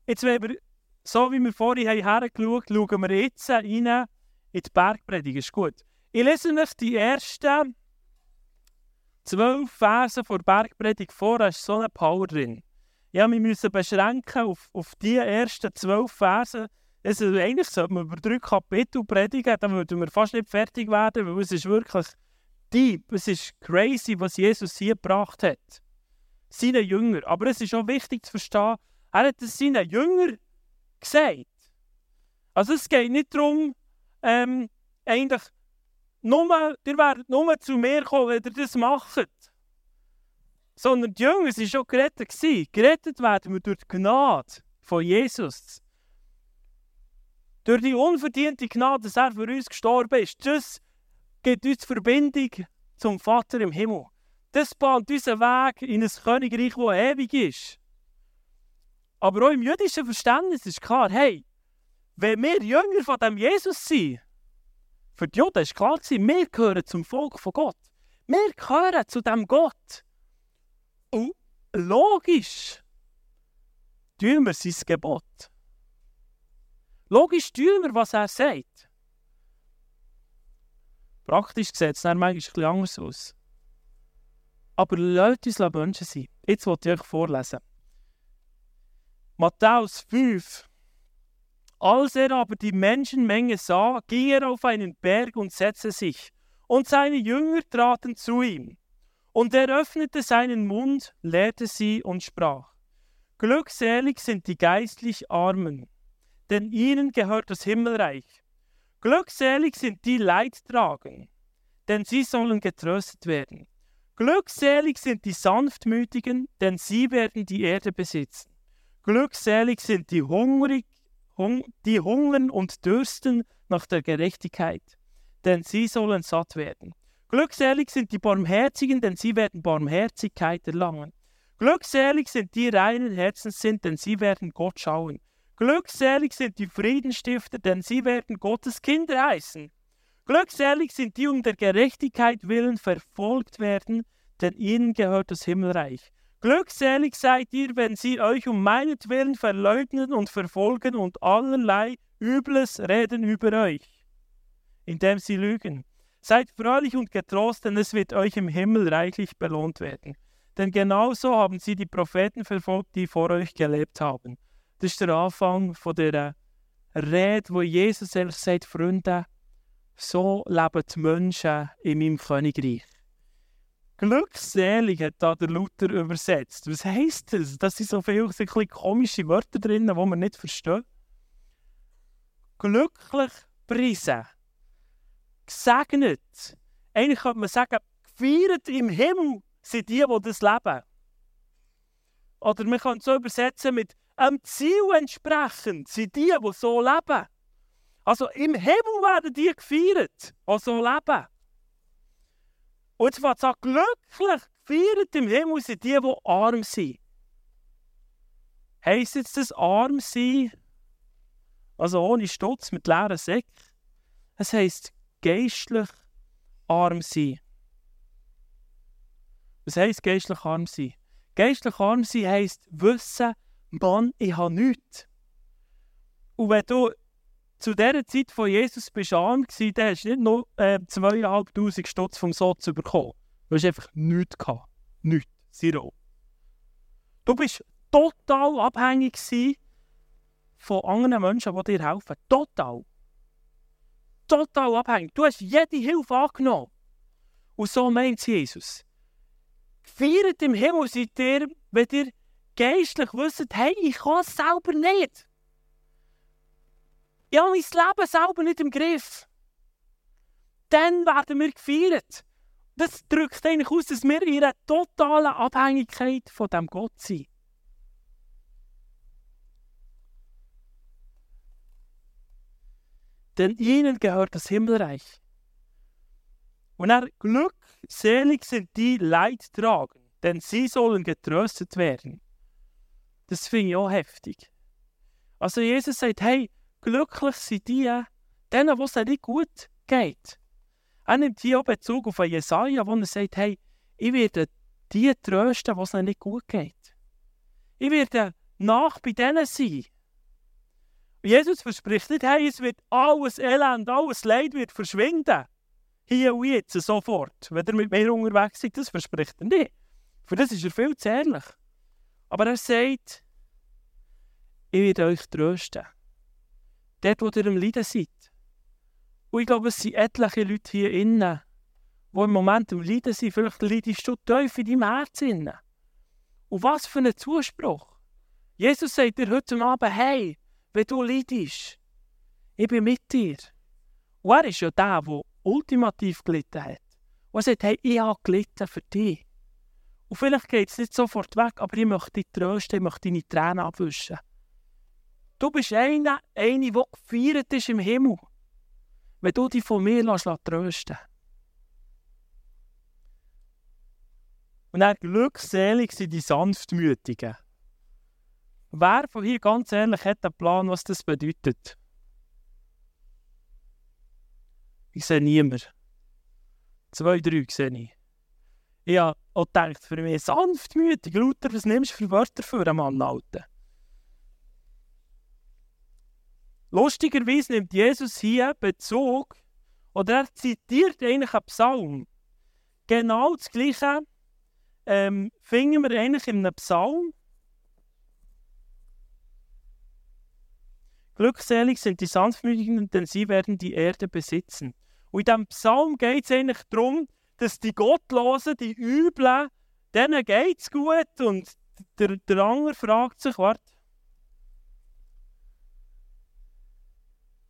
jetzt wir, so wie wir vorhin hergeschaut haben, schauen wir jetzt rein in die Bergpredigt. Ist gut. Ich lese euch die ersten zwölf Verse vor Bergpredigt vor. Da ist so eine Power drin. Ja, wir müssen beschränken auf, auf die ersten zwölf Verse. Also eigentlich sollte man über drei Kapitel predigen, dann würden wir fast nicht fertig werden, weil es ist wirklich deep, es ist crazy, was Jesus hier gebracht hat. Seine Jünger. Aber es ist auch wichtig zu verstehen, er hat es seinen Jüngern gesagt. Also es geht nicht darum, ähm, eigentlich, nur, ihr werdet nur zu mir kommen, wenn ihr das macht. Sondern die Jünger waren schon gerettet. Gewesen. Gerettet werden wir durch die Gnade von Jesus. Durch die unverdiente Gnade, dass er für uns gestorben ist. Das gibt uns Verbindung zum Vater im Himmel. Das bahnt unseren Weg in ein Königreich, das ewig ist. Aber auch im jüdischen Verständnis ist klar, hey, wenn wir Jünger von dem Jesus sind, für die Juden ist klar wir gehören zum Volk von Gott. Wir gehören zu dem Gott. Und logisch tun wir sein Gebot. Logisch tun wir, was er sagt. Praktisch sieht es dann manchmal ein anders aus. Aber lasst uns Menschen sein. Jetzt wollte ich euch vorlesen. Matthäus 5. Als er aber die Menschenmenge sah, ging er auf einen Berg und setzte sich, und seine Jünger traten zu ihm. Und er öffnete seinen Mund, lehrte sie und sprach, Glückselig sind die geistlich Armen, denn ihnen gehört das Himmelreich. Glückselig sind die Leidtragen, denn sie sollen getröstet werden. Glückselig sind die Sanftmütigen, denn sie werden die Erde besitzen. Glückselig sind die, hungrig, hung, die hungern und dürsten nach der Gerechtigkeit, denn sie sollen satt werden. Glückselig sind die Barmherzigen, denn sie werden Barmherzigkeit erlangen. Glückselig sind die reinen Herzens sind, denn sie werden Gott schauen. Glückselig sind die Friedenstifter, denn sie werden Gottes Kinder heißen. Glückselig sind die um der Gerechtigkeit willen verfolgt werden, denn ihnen gehört das Himmelreich. Glückselig seid ihr, wenn sie euch um meinetwillen verleugnen und verfolgen und allerlei Übles reden über euch, indem sie lügen. Seid fröhlich und getrost, denn es wird euch im Himmel reichlich belohnt werden. Denn genauso haben sie die Propheten verfolgt, die vor euch gelebt haben. Das ist der Anfang von der Rede, wo Jesus selbst sagt, Freunde, so leben die Menschen in meinem Königreich. Glückselig hat da der Luther übersetzt. Was heisst das? Das sind so viele komische Wörter drin, die man nicht versteht. Glücklich preisen. Gesegnet. Eigentlich könnte man sagen, gefeiert im Himmel sind die, die das leben. Oder man kann es so übersetzen mit einem Ziel entsprechend sind die, die so leben. Also im Himmel werden die gefeiert, die so leben. Und jetzt wird es glücklich gefeiert im Himmel sind die, die arm sind. Heißt jetzt das arm sein, also ohne Stutz, mit leeren Säcken? Es heisst geistlich arm sein. Was heisst geistlich arm sein? Geistlich arm sein heisst wissen, Mann, ich habe nichts. Und wenn du zu dieser Zeit von Jesus bist arm gewesen, dann hast du nicht nur äh, 2'500 Stutz vom Sotz bekommen. Du hast einfach nichts gehabt. Nichts. Zero. Du bist total abhängig von anderen Menschen, die dir helfen. Total. Total abhängig. Du hast jede Hilfe angenommen. Und so meint Jesus. Feiert im Himmel seid ihr, wenn ihr geistlich wisst, hey, ich kann es selber nicht. Ich habe mein Leben selber nicht im Griff. Dann werden wir gefeiert. Das drückt eigentlich aus, dass wir in einer totalen Abhängigkeit von dem Gott sind. Denn ihnen gehört das Himmelreich. Und er glückselig sind die Leid tragen, denn sie sollen getröstet werden. Das finde ich auch heftig. Also Jesus sagt, hey, glücklich sind die, denen, wo es nicht gut geht. Er nimmt hier auch Bezug auf Jesaja, wo er sagt, hey, ich werde die trösten, wo es nicht gut geht. Ich werde nach bei denen sein. Jesus verspricht nicht, hey, es wird alles Elend, alles Leid wird verschwinden. Hier und jetzt, sofort. Wenn er mit mir unterwegs ist, das verspricht er nicht. Für das ist er viel zu ehrlich. Aber er sagt, ich werde euch trösten. dort, wo ihr am Leiden seid. Und ich glaube, es sind etliche Leute hier innen, die im Moment am Leiden sind. Vielleicht leidest du tief in deinem Herzen. Und was für ein Zuspruch. Jesus sagt dir heute Abend, hey, wenn du leidest, ich bin mit dir. Und er ist ja der, der ultimativ gelitten hat. Und er sagt, hey, ich habe gelitten für dich. Und vielleicht geht es nicht sofort weg, aber ich möchte dich trösten, ich möchte deine Tränen abwischen. Du bist einer, eine, der gefeiert ist im Himmel. Wenn du dich von mir lässt, trösten Und dann glückselig sind die Sanftmütigen. Wer von hier ganz ehrlich hat einen Plan, was das bedeutet? Ich sehe niemanden. Zwei, drei sehe ich. Ich habe auch gedacht, für mich sanftmütig, lauter, was nimmst du für Wörter für einen Mann, Alten? Lustigerweise nimmt Jesus hier Bezug, oder er zitiert eigentlich einen Psalm. Genau das Gleiche ähm, finden wir eigentlich in einem Psalm. Glückselig sind die Sanftmütigen, denn sie werden die Erde besitzen. Und in diesem Psalm geht es eigentlich darum, dass die Gottlosen, die Üblen, denen geht es gut und der, der andere fragt sich, warte,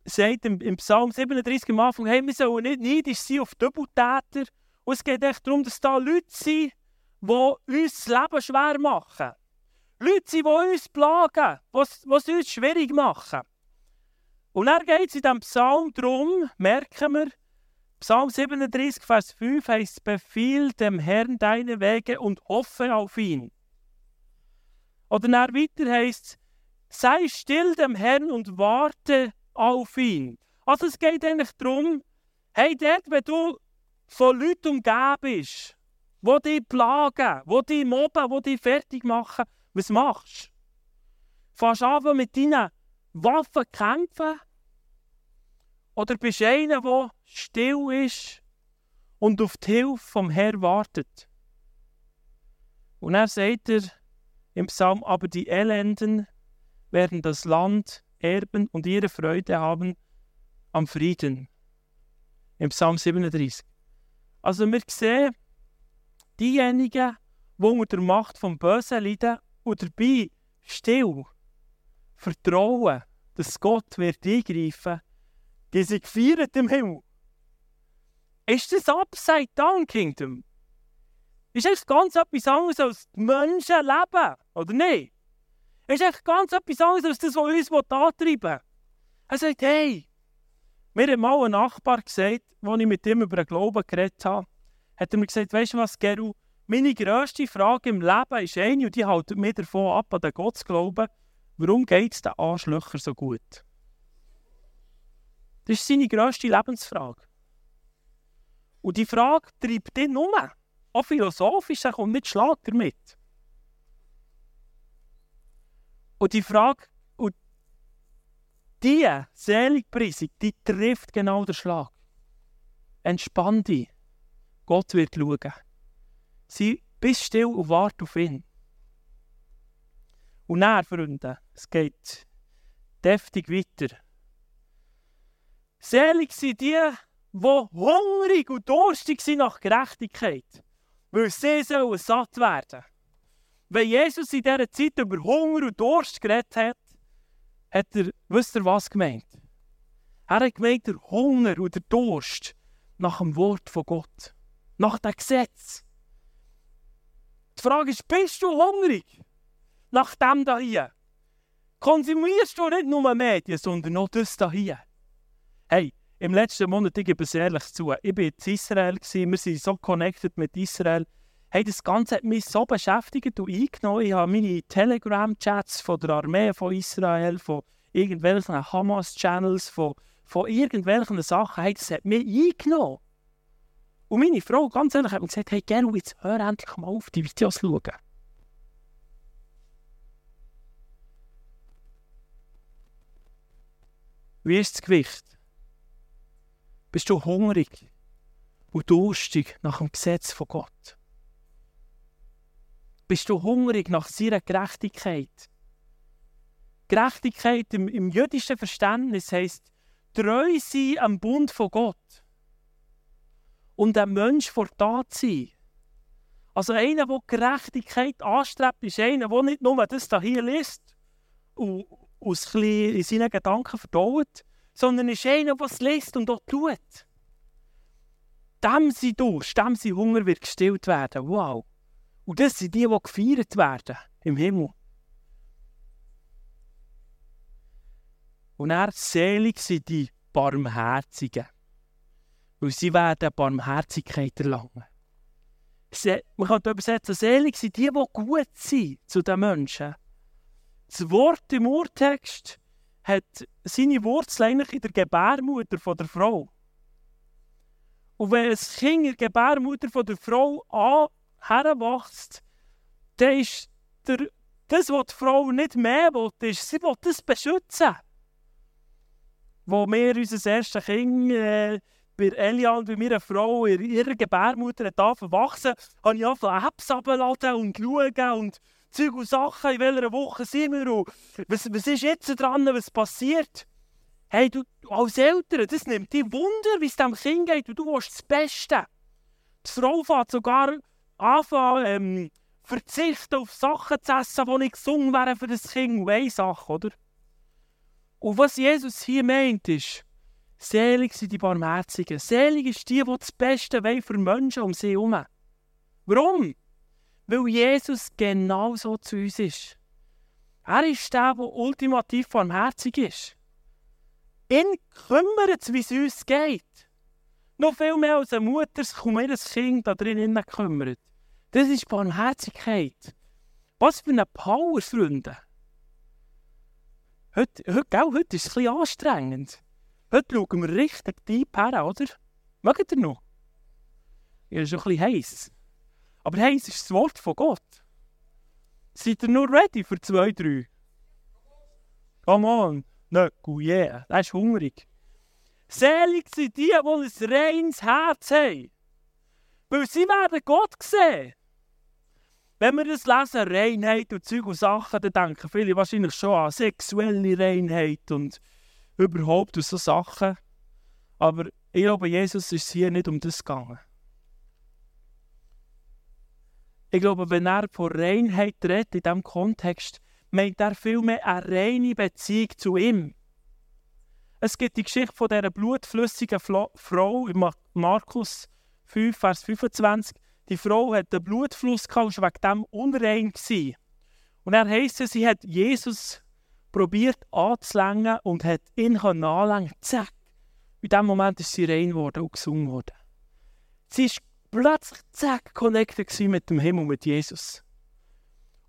sagt im, im, Psalm 37 am Anfang, hey, wir sollen nicht neidisch sein auf Doppeltäter. Und es geht echt darum, dass da Leute sind, die uns das Leben schwer machen. Leute sind, die uns plagen, die es uns schwierig machen. Und dann geht es in diesem Psalm darum, merken wir, Psalm 37, Vers 5 heißt, befiehl dem Herrn deine Wege und hoffe auf ihn. Oder dann weiter heißt sei still dem Herrn und warte auf ihn. Also es geht eigentlich darum, hey, dort, wenn du von Leuten umgeben bist, die dich plagen, die dich mobben, die dich fertig machen, was machst du? Fährst an mit deinen Waffen kämpfen? Oder bist du einer, der still ist und auf die Hilfe vom Herrn wartet? Und er sagt er im Psalm, aber die Elenden werden das Land erben und ihre Freude haben am Frieden. Im Psalm 37. Also wir sehen, diejenigen, die unter der Macht vom Bösen leiden und dabei still vertrauen, dass Gott wird eingreifen die sind gefeiert im Himmel. Ist das Upside Down Kingdom? Ist das ganz etwas anderes als die Menschen leben, oder nicht? ist echt ganz etwas anderes als das, was uns antreiben Er sagt, hey, mir hat mal ein Nachbar gesagt, als ich mit ihm über den Glauben geredet habe, hat er mir gesagt, weißt du was, Geru, meine grösste Frage im Leben ist eine, und die hält mich davon ab, an den Gott zu glauben, warum geht es den Arschlöcher so gut? Das ist seine grösste Lebensfrage. Und die Frage treibt ihn um. Auch philosophisch, er kommt nicht Schlag damit. Und die Frage, und diese Seligpreisung, die trifft genau den Schlag. Entspann dich. Gott wird schauen. Sei bist still und warte auf ihn. Und dann, Freunde, es geht deftig weiter. Selig sind die, die hungrig und durstig sind nach Gerechtigkeit, weil sie sollen satt werden wenn Jesus in dieser Zeit über Hunger und Durst geredet hat, hat er, wisst ihr was gemeint? Er hat gemeint, der Hunger und der Durst nach dem Wort von Gott, nach dem Gesetz. Die Frage ist, bist du hungrig nach dem da hier? Konsumierst du nicht nur Medien, sondern auch das da hier? Hey, im letzten Monat, ich gebe es ehrlich zu, ich war in Israel, wir sind so connected mit Israel, hey, das Ganze hat mich so beschäftigt und eingenommen. Ich habe meine Telegram-Chats von der Armee von Israel, von irgendwelchen Hamas-Channels, von, von irgendwelchen Sachen, hey, das hat mich eingenommen. Und meine Frau, ganz ehrlich, hat mir gesagt, hey, Gero, jetzt hör endlich mal auf, die Videos zu schauen. Wie ist das Gewicht? Bist du hungrig und durstig nach dem Gesetz von Gott? Bist du hungrig nach seiner Gerechtigkeit? Gerechtigkeit im, im jüdischen Verständnis heisst, treu sein am Bund von Gott. Und ein Mensch vor Tat sein. Also einer, der Gerechtigkeit anstrebt, ist einer, der nicht nur das hier liest und, und in seinen Gedanken verdaut, sondern ist einer, der es liest und auch tut. Dem sein Durst, dem sein Hunger wird gestillt werden. Wow. Und das sind die, die gefeiert werden im Himmel. Und er selig sind die Barmherzigen, weil sie werden Barmherzigkeit erlangen. Man kann übersetzen, selig sind die, die gut sind zu den Menschen. Das Wort im Urtext hat seine Wurzel eigentlich in der Gebärmutter der Frau. Und wenn ein Kind in der Gebärmutter der Frau heranwächst, dann ist der, das, was die Frau nicht mehr will, ist, sie will das beschützen wo wir unser erstes Kind äh, bei Elia und bei meiner Frau in ihrer Gebärmutter wachsen, habe ich angefangen Apps abzuladen und schauen und Zeug und Sachen, in welcher Woche sind wir und was, was ist jetzt dran, was passiert. Hey, du als Eltern, das nimmt dich Wunder, wie es dem Kind geht und du willst das Beste. Die Frau fängt sogar anfangen, ähm, verzichten auf Sachen zu essen, die nicht gesungen wären für das Kind. Eine Sache, oder? Und was Jesus hier meint, ist, selig sind die Barmherzigen. Selig ist die, die das Beste für Menschen um sie herum. Warum? Weil Jesus genauso zu uns ist. Er ist der, der ultimativ barmherzig ist. Ihn kümmert es, wie es uns geht. Noch viel mehr als eine Mutter sich um ihr Kind da drinnen kümmert. Das ist Barmherzigkeit. Was für eine Power, Freunde. Heute, heute, gell, heute ist es ein bisschen anstrengend. Heute schauen wir richtig deep her, oder? Mögt ihr noch? Ja, ist schon ein bisschen heiß. Aber heiß ist das Wort von Gott. Seid ihr nur ready für zwei, drei? Come on. No, gut, yeah. Das ist hungrig. Selig sind die, die ein reines Herz haben. Weil sie werden Gott sehen. Wenn wir das lesen, Reinheit und Zeug und Sachen, dann denken viele wahrscheinlich schon an sexuelle Reinheit und überhaupt und so Sachen. Aber ich glaube, Jesus ist hier nicht um das gegangen. Ich glaube, wenn er von Reinheit redet, in diesem Kontext, meint er vielmehr eine reine Beziehung zu ihm. Es gibt die Geschichte von dieser blutflüssigen Frau in Markus 5, Vers 25 die Frau hat einen Blutfluss und war wegen dem unrein. Und er heisst sie hat Jesus probiert anzulängen und hat ihn anlängen Zack. In diesem Moment ist sie rein geworden und gesungen worden. Sie ist plötzlich zack connected mit dem Himmel, mit Jesus.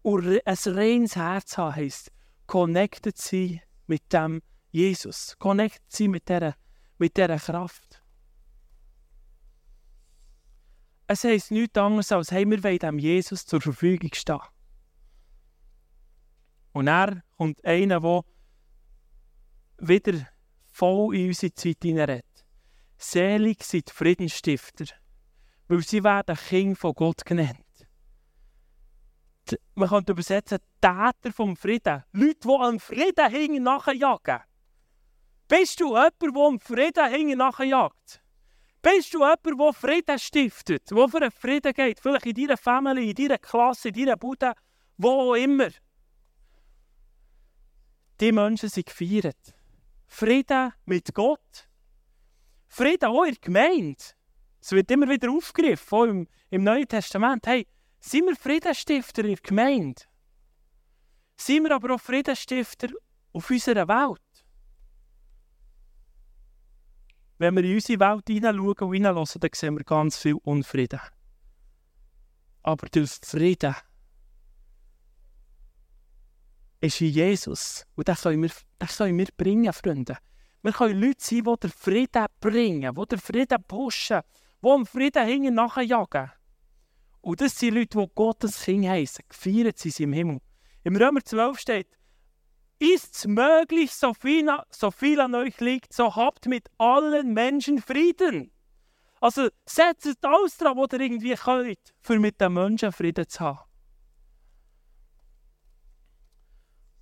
Und ein reines Herz haben heisst, connected sein mit dem Jesus. Connected sein mit dieser, mit dieser Kraft. Es heisst nichts anderes als, hey, wir wollen dem Jesus zur Verfügung stehen. Und er kommt einer, der wieder voll in unsere Zeit hineinredet. Selig sind Friedensstifter, weil sie werden Kinder von Gott genannt. Man könnte übersetzen, Täter vom Frieden. Leute, die am Frieden hinten nachjagen. Bist du jemand, der am Frieden hinten nachjagt? Bist du jemand, der Frieden stiftet, der für einen Frieden geht? Vielleicht in deiner Familie, in deiner Klasse, in deiner Bude, wo auch immer. Die Menschen sind gefeiert. Frieden mit Gott. Frieden auch in Gemeinde. Es wird immer wieder aufgegriffen, auch im, im Neuen Testament. Hey, sind wir Friedensstifter in der Gemeinde? Sind wir aber auch Friedensstifter auf unserer Welt? Wenn wir in unsere Welt hineinschauen und hineinlassen, dann sehen wir ganz viel Unfrieden. Aber der Frieden ist in Jesus. Und das können wir, das können wir bringen, Freunde. Wir können Leute sein, die den Frieden bringen, die den Frieden pushen, die am Frieden hinten nachjagen. Und das sind Leute, die Gottes Kind heißen. Gefeiert sind sie im Himmel. Im Römer 12 steht, Ist's möglich, so viel, so viel an euch liegt, so habt mit allen Menschen Frieden. Also setzt alles dran, was ihr irgendwie könnt, für mit den Menschen Frieden zu haben.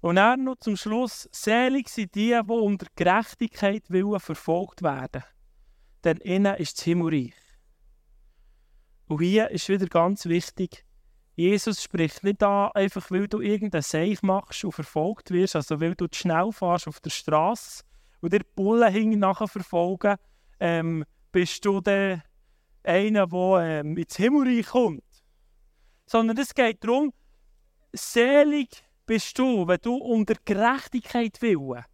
Und dann noch zum Schluss, selig sind die, die unter Gerechtigkeit willen verfolgt werden. Denn ihnen ist das Himmelreich. Und hier ist wieder ganz wichtig, Jesus spricht nicht an, einfach weil du irgendein Seich machst und verfolgt wirst, also weil du zu schnell fährst auf der Straße und dir Bullen hinten nachher verfolgen, ähm, bist du dann einer, der ähm, ins Himmelreich kommt. Sondern es geht darum, selig bist du, wenn du unter Gerechtigkeit willen.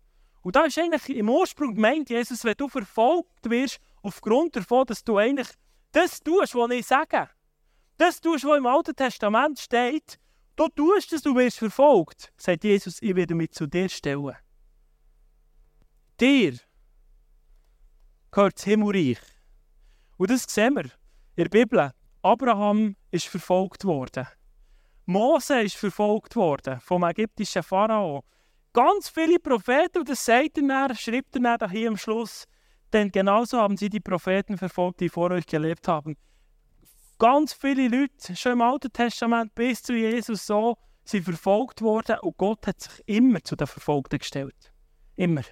Und da ist eigentlich im Ursprung gemeint, Jesus, wenn du verfolgt wirst, aufgrund davon, dass du eigentlich das tust, was ich sage. Das tust, was im Alten Testament steht. Du tust es, du wirst verfolgt. Sagt Jesus, ich werde mich zu dir stellen. Dir gehört das Himmelreich. Und das sehen wir in der Bibel. Abraham ist verfolgt worden. Mose ist verfolgt worden vom ägyptischen Pharao. Ganz viele Propheten, und das sagt er dann, schreibt er dann hier am Schluss, denn genauso haben sie die Propheten verfolgt, die vor euch gelebt haben. Ganz viele Leute, schon im Alten Testament bis zu Jesus so, sind verfolgt worden und Gott hat sich immer zu den Verfolgten gestellt. Immer.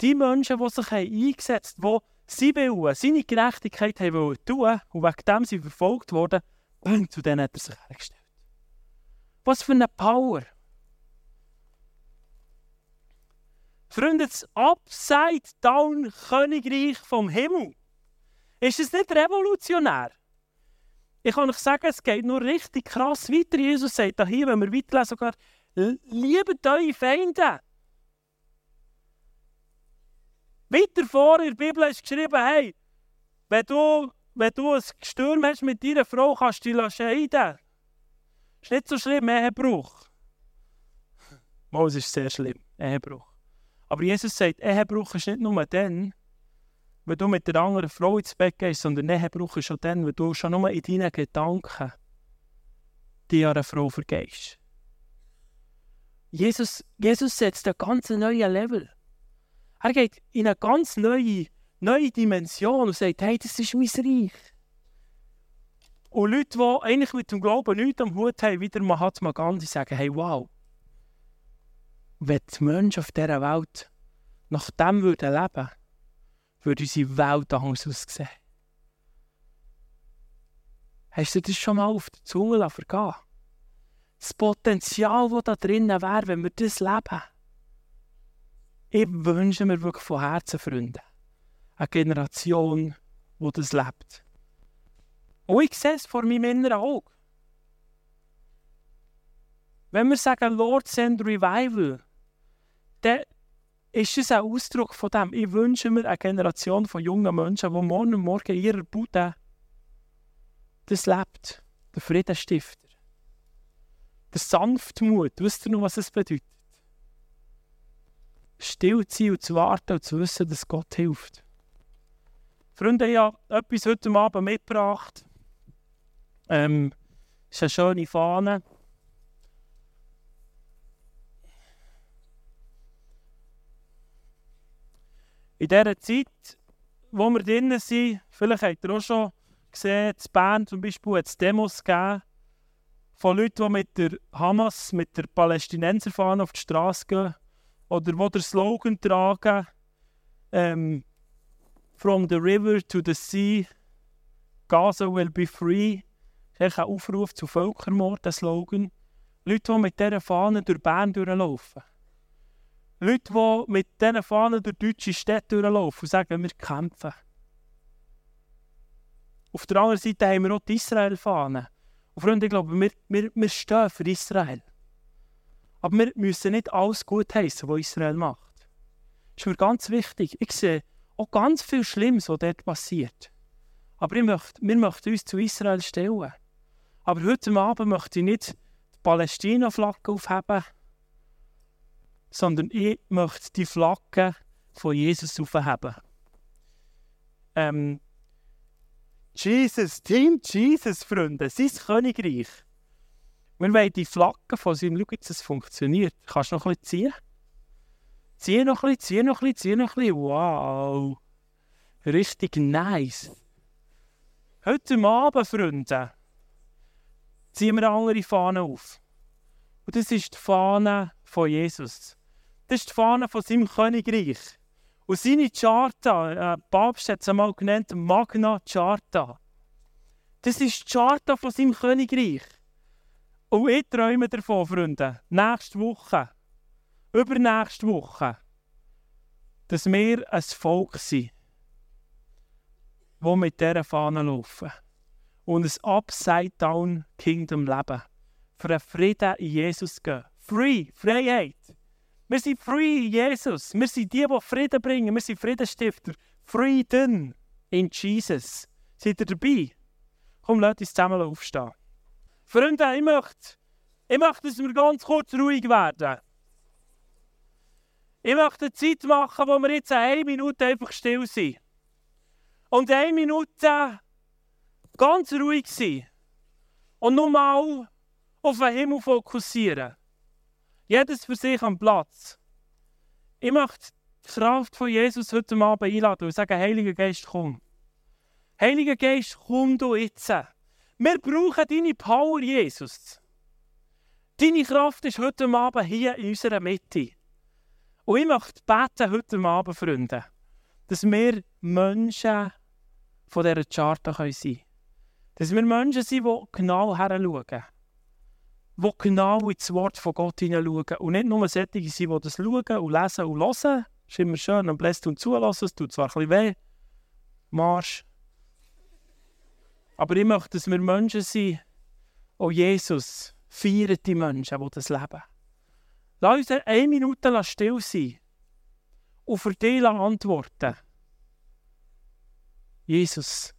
Die Menschen, die sich eingesetzt haben, die sie wollen, seine Gerechtigkeit haben wollen tun und wegen dem sie verfolgt wurden, bang, zu denen hat er sich hergestellt. Was für eine Power! Freunde, das Upside-Down-Königreich vom Himmel. Ist es nicht revolutionär? Ich kann euch sagen, es geht nur richtig krass weiter. Jesus sagt hier, wenn wir weiterlesen, sogar, liebet eure Feinde. Weiter vor in der Bibel ist geschrieben, hey, wenn du, wenn du ein Gestürm hast mit deiner Frau, kannst du dich scheiden. Ist nicht so schlimm, Ehebruch. Mal, es ist sehr schlimm, Ehebruch. Aber Jesus sagt, Ehebruch ist nicht nur dann, wenn du mit der anderen Frau ins Bett gehst, sondern Ehebruch ist schon dann, wenn du schon nur in deinen Gedanken die an eine Frau vergehst. Jesus, Jesus setzt ein ganz neues Level. Er geht in eine ganz neue, neue Dimension und sagt, hey, das ist mein Reich. Und Leute, die eigentlich mit dem Glauben nichts am Hut haben, wie der Mahatma Gandhi, sagen, hey, wow, wenn die Menschen auf dieser Welt nach dem würden leben, würde unsere Welt anders aussehen. Hast du das schon mal auf der Zunge vergehen? Das Potenzial, das da drinnen wäre, wenn wir das leben. Ich wünsche mir wirklich von Herzen, Freunde, eine Generation, die das lebt. Und ich sehe es vor meinem inneren Auge. Wenn wir sagen, Lord send Revival, dann ist es ein Ausdruck von dem. Ich wünsche mir eine Generation von jungen Menschen, die morgen und morgen in ihrer Bude das lebt. Der Friedenstifter. Der Sanftmut. Wisst ihr noch, was es bedeutet? Still zu sein und zu warten und zu wissen, dass Gott hilft. Freunde, ich habe etwas heute Abend mitgebracht. Ähm, ist eine schöne Fahne. In dieser Zeit, wo wir drinnen sind, vielleicht habt ihr auch schon gesehen, in Bern zum Beispiel hat es Demos gegeben von Leuten, die mit der Hamas, mit der Palästinenserfahne auf die Straße gehen oder die den Slogan tragen, ähm, «From the river to the sea, Gaza will be free». Das ist ein Aufruf zu Völkermord, der Slogan. Leute, die mit dieser Fahne durch Bern durchlaufen. Leute, die mit diesen Fahnen durch deutsche Städte durchlaufen und sagen, wir kämpfen. Auf der anderen Seite haben wir auch die Israel-Fahnen. Und Freunde, ich glaube, wir, wir, wir stehen für Israel. Aber wir müssen nicht alles gut heißen, was Israel macht. Das ist mir ganz wichtig. Ich sehe auch ganz viel Schlimmes, was dort passiert. Aber ich möchte, wir möchten uns zu Israel stellen. Aber heute Abend möchte ich nicht die Palästina-Flagge aufheben, sondern ich möchte die Flagge von Jesus aufheben. Ähm, Jesus, Team Jesus, Freunde, sein Königreich. Wir wollen die Flagge von seinem, schau jetzt, es funktioniert. Kannst du noch ein bisschen ziehen? Zieh noch ein bisschen, zieh noch ein bisschen, zieh noch ein bisschen. Wow. Richtig nice. Heute Abend, Freunde, ziehen wir eine andere Fahne auf. Und das ist die Fahne von Jesus. Das ist die Fahne von seinem Königreich. Und seine Charta, äh, Papst hat es einmal genannt, Magna Charta. Das ist die Charta von seinem Königreich. Und ich träume davon, Freunde, nächste Woche, übernächste Woche, dass wir ein Volk sind, das mit dieser Fahne laufen und ein Upside-Down-Kingdom leben. Für einen Frieden in Jesus gehen. Free, Freiheit. Wir sind free in Jesus. Wir sind die, die Frieden bringen. Wir sind Friedensstifter. Frieden in Jesus. Seid ihr dabei? Komm, lasst uns zusammen aufstehen. Freunde, ich möchte, ich möchte, dass wir ganz kurz ruhig werden. Ich möchte eine Zeit machen, wo wir jetzt eine Minute einfach still sind. Und eine Minute ganz ruhig sein. Und nur mal auf den Himmel fokussieren. Jedes für sich am Platz. Ich möchte die Kraft von Jesus heute Abend einladen und sagen, Heiliger Geist, komm. Heiliger Geist, komm du jetzt. Wir brauchen deine Power, Jesus. Deine Kraft ist heute Abend hier in unserer Mitte. Und ich möchte beten heute Abend, Freunde, dass wir Menschen von dieser Charta sein können. Dass wir Menschen sind, die genau heranschauen. Die genau ins Wort von Gott hineinschauen. Und nicht nur solche sind, die das schauen und lesen und hören. Das ist immer schön und bläst und zulassen. Es tut zwar ein bisschen weh. Marsch. Aber ich möchte, dass wir Menschen sind, oh Jesus, feiert die Menschen, die das leben. Lass uns eine Minute still sein und für dich antworten. Jesus,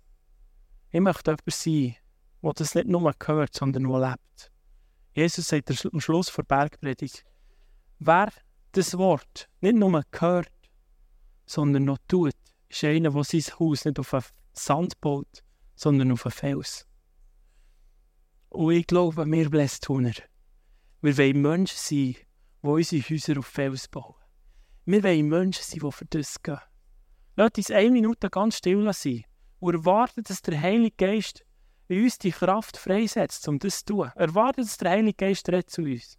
ich möchte jemand sein, der das nicht nur hört, sondern nur lebt. Jesus sagt am Schluss der Bergpredigt, wer das Wort nicht nur hört, sondern noch tut, ist einer, der sein Haus nicht auf einen Sand baut, sondern auf einen Fels. Und ich glaube, wir Blästhuner, wir wollen Menschen sein, die unsere Häuser auf Fels bauen. Wir wollen Menschen sein, die für das gehen. Lass uns eine Minute ganz still sein und erwarten, dass der Heilige Geist in uns die Kraft freisetzt, um das zu tun. Erwarten, dass der Heilige Geist redet zu uns.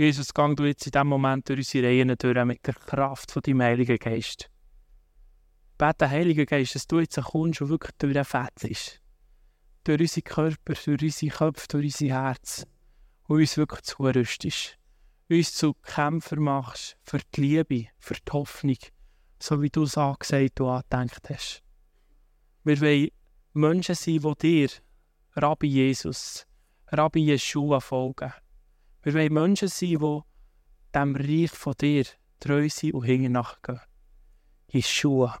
Jesus, gang du jetzt in diesem Moment durch unsere Reihen durch mit der Kraft von deinem Heiligen Geist. Bete, Heiliger Geist, dass du jetzt kommst und wirklich durchfällst. Durch unsere Körper, durch unsere Köpfe, durch unser Herz. Und uns wirklich zurüstest. Uns zu Kämpfer machst für die Liebe, für die Hoffnung, so wie du es angesagt und angedenkt hast. Wir wollen Menschen sein, die dir, Rabbi Jesus, Rabbi Yeshua folgen. Wir wollen Menschen sein, die dem Reich von dir treu sind und hinten nachgehen. Yeshua.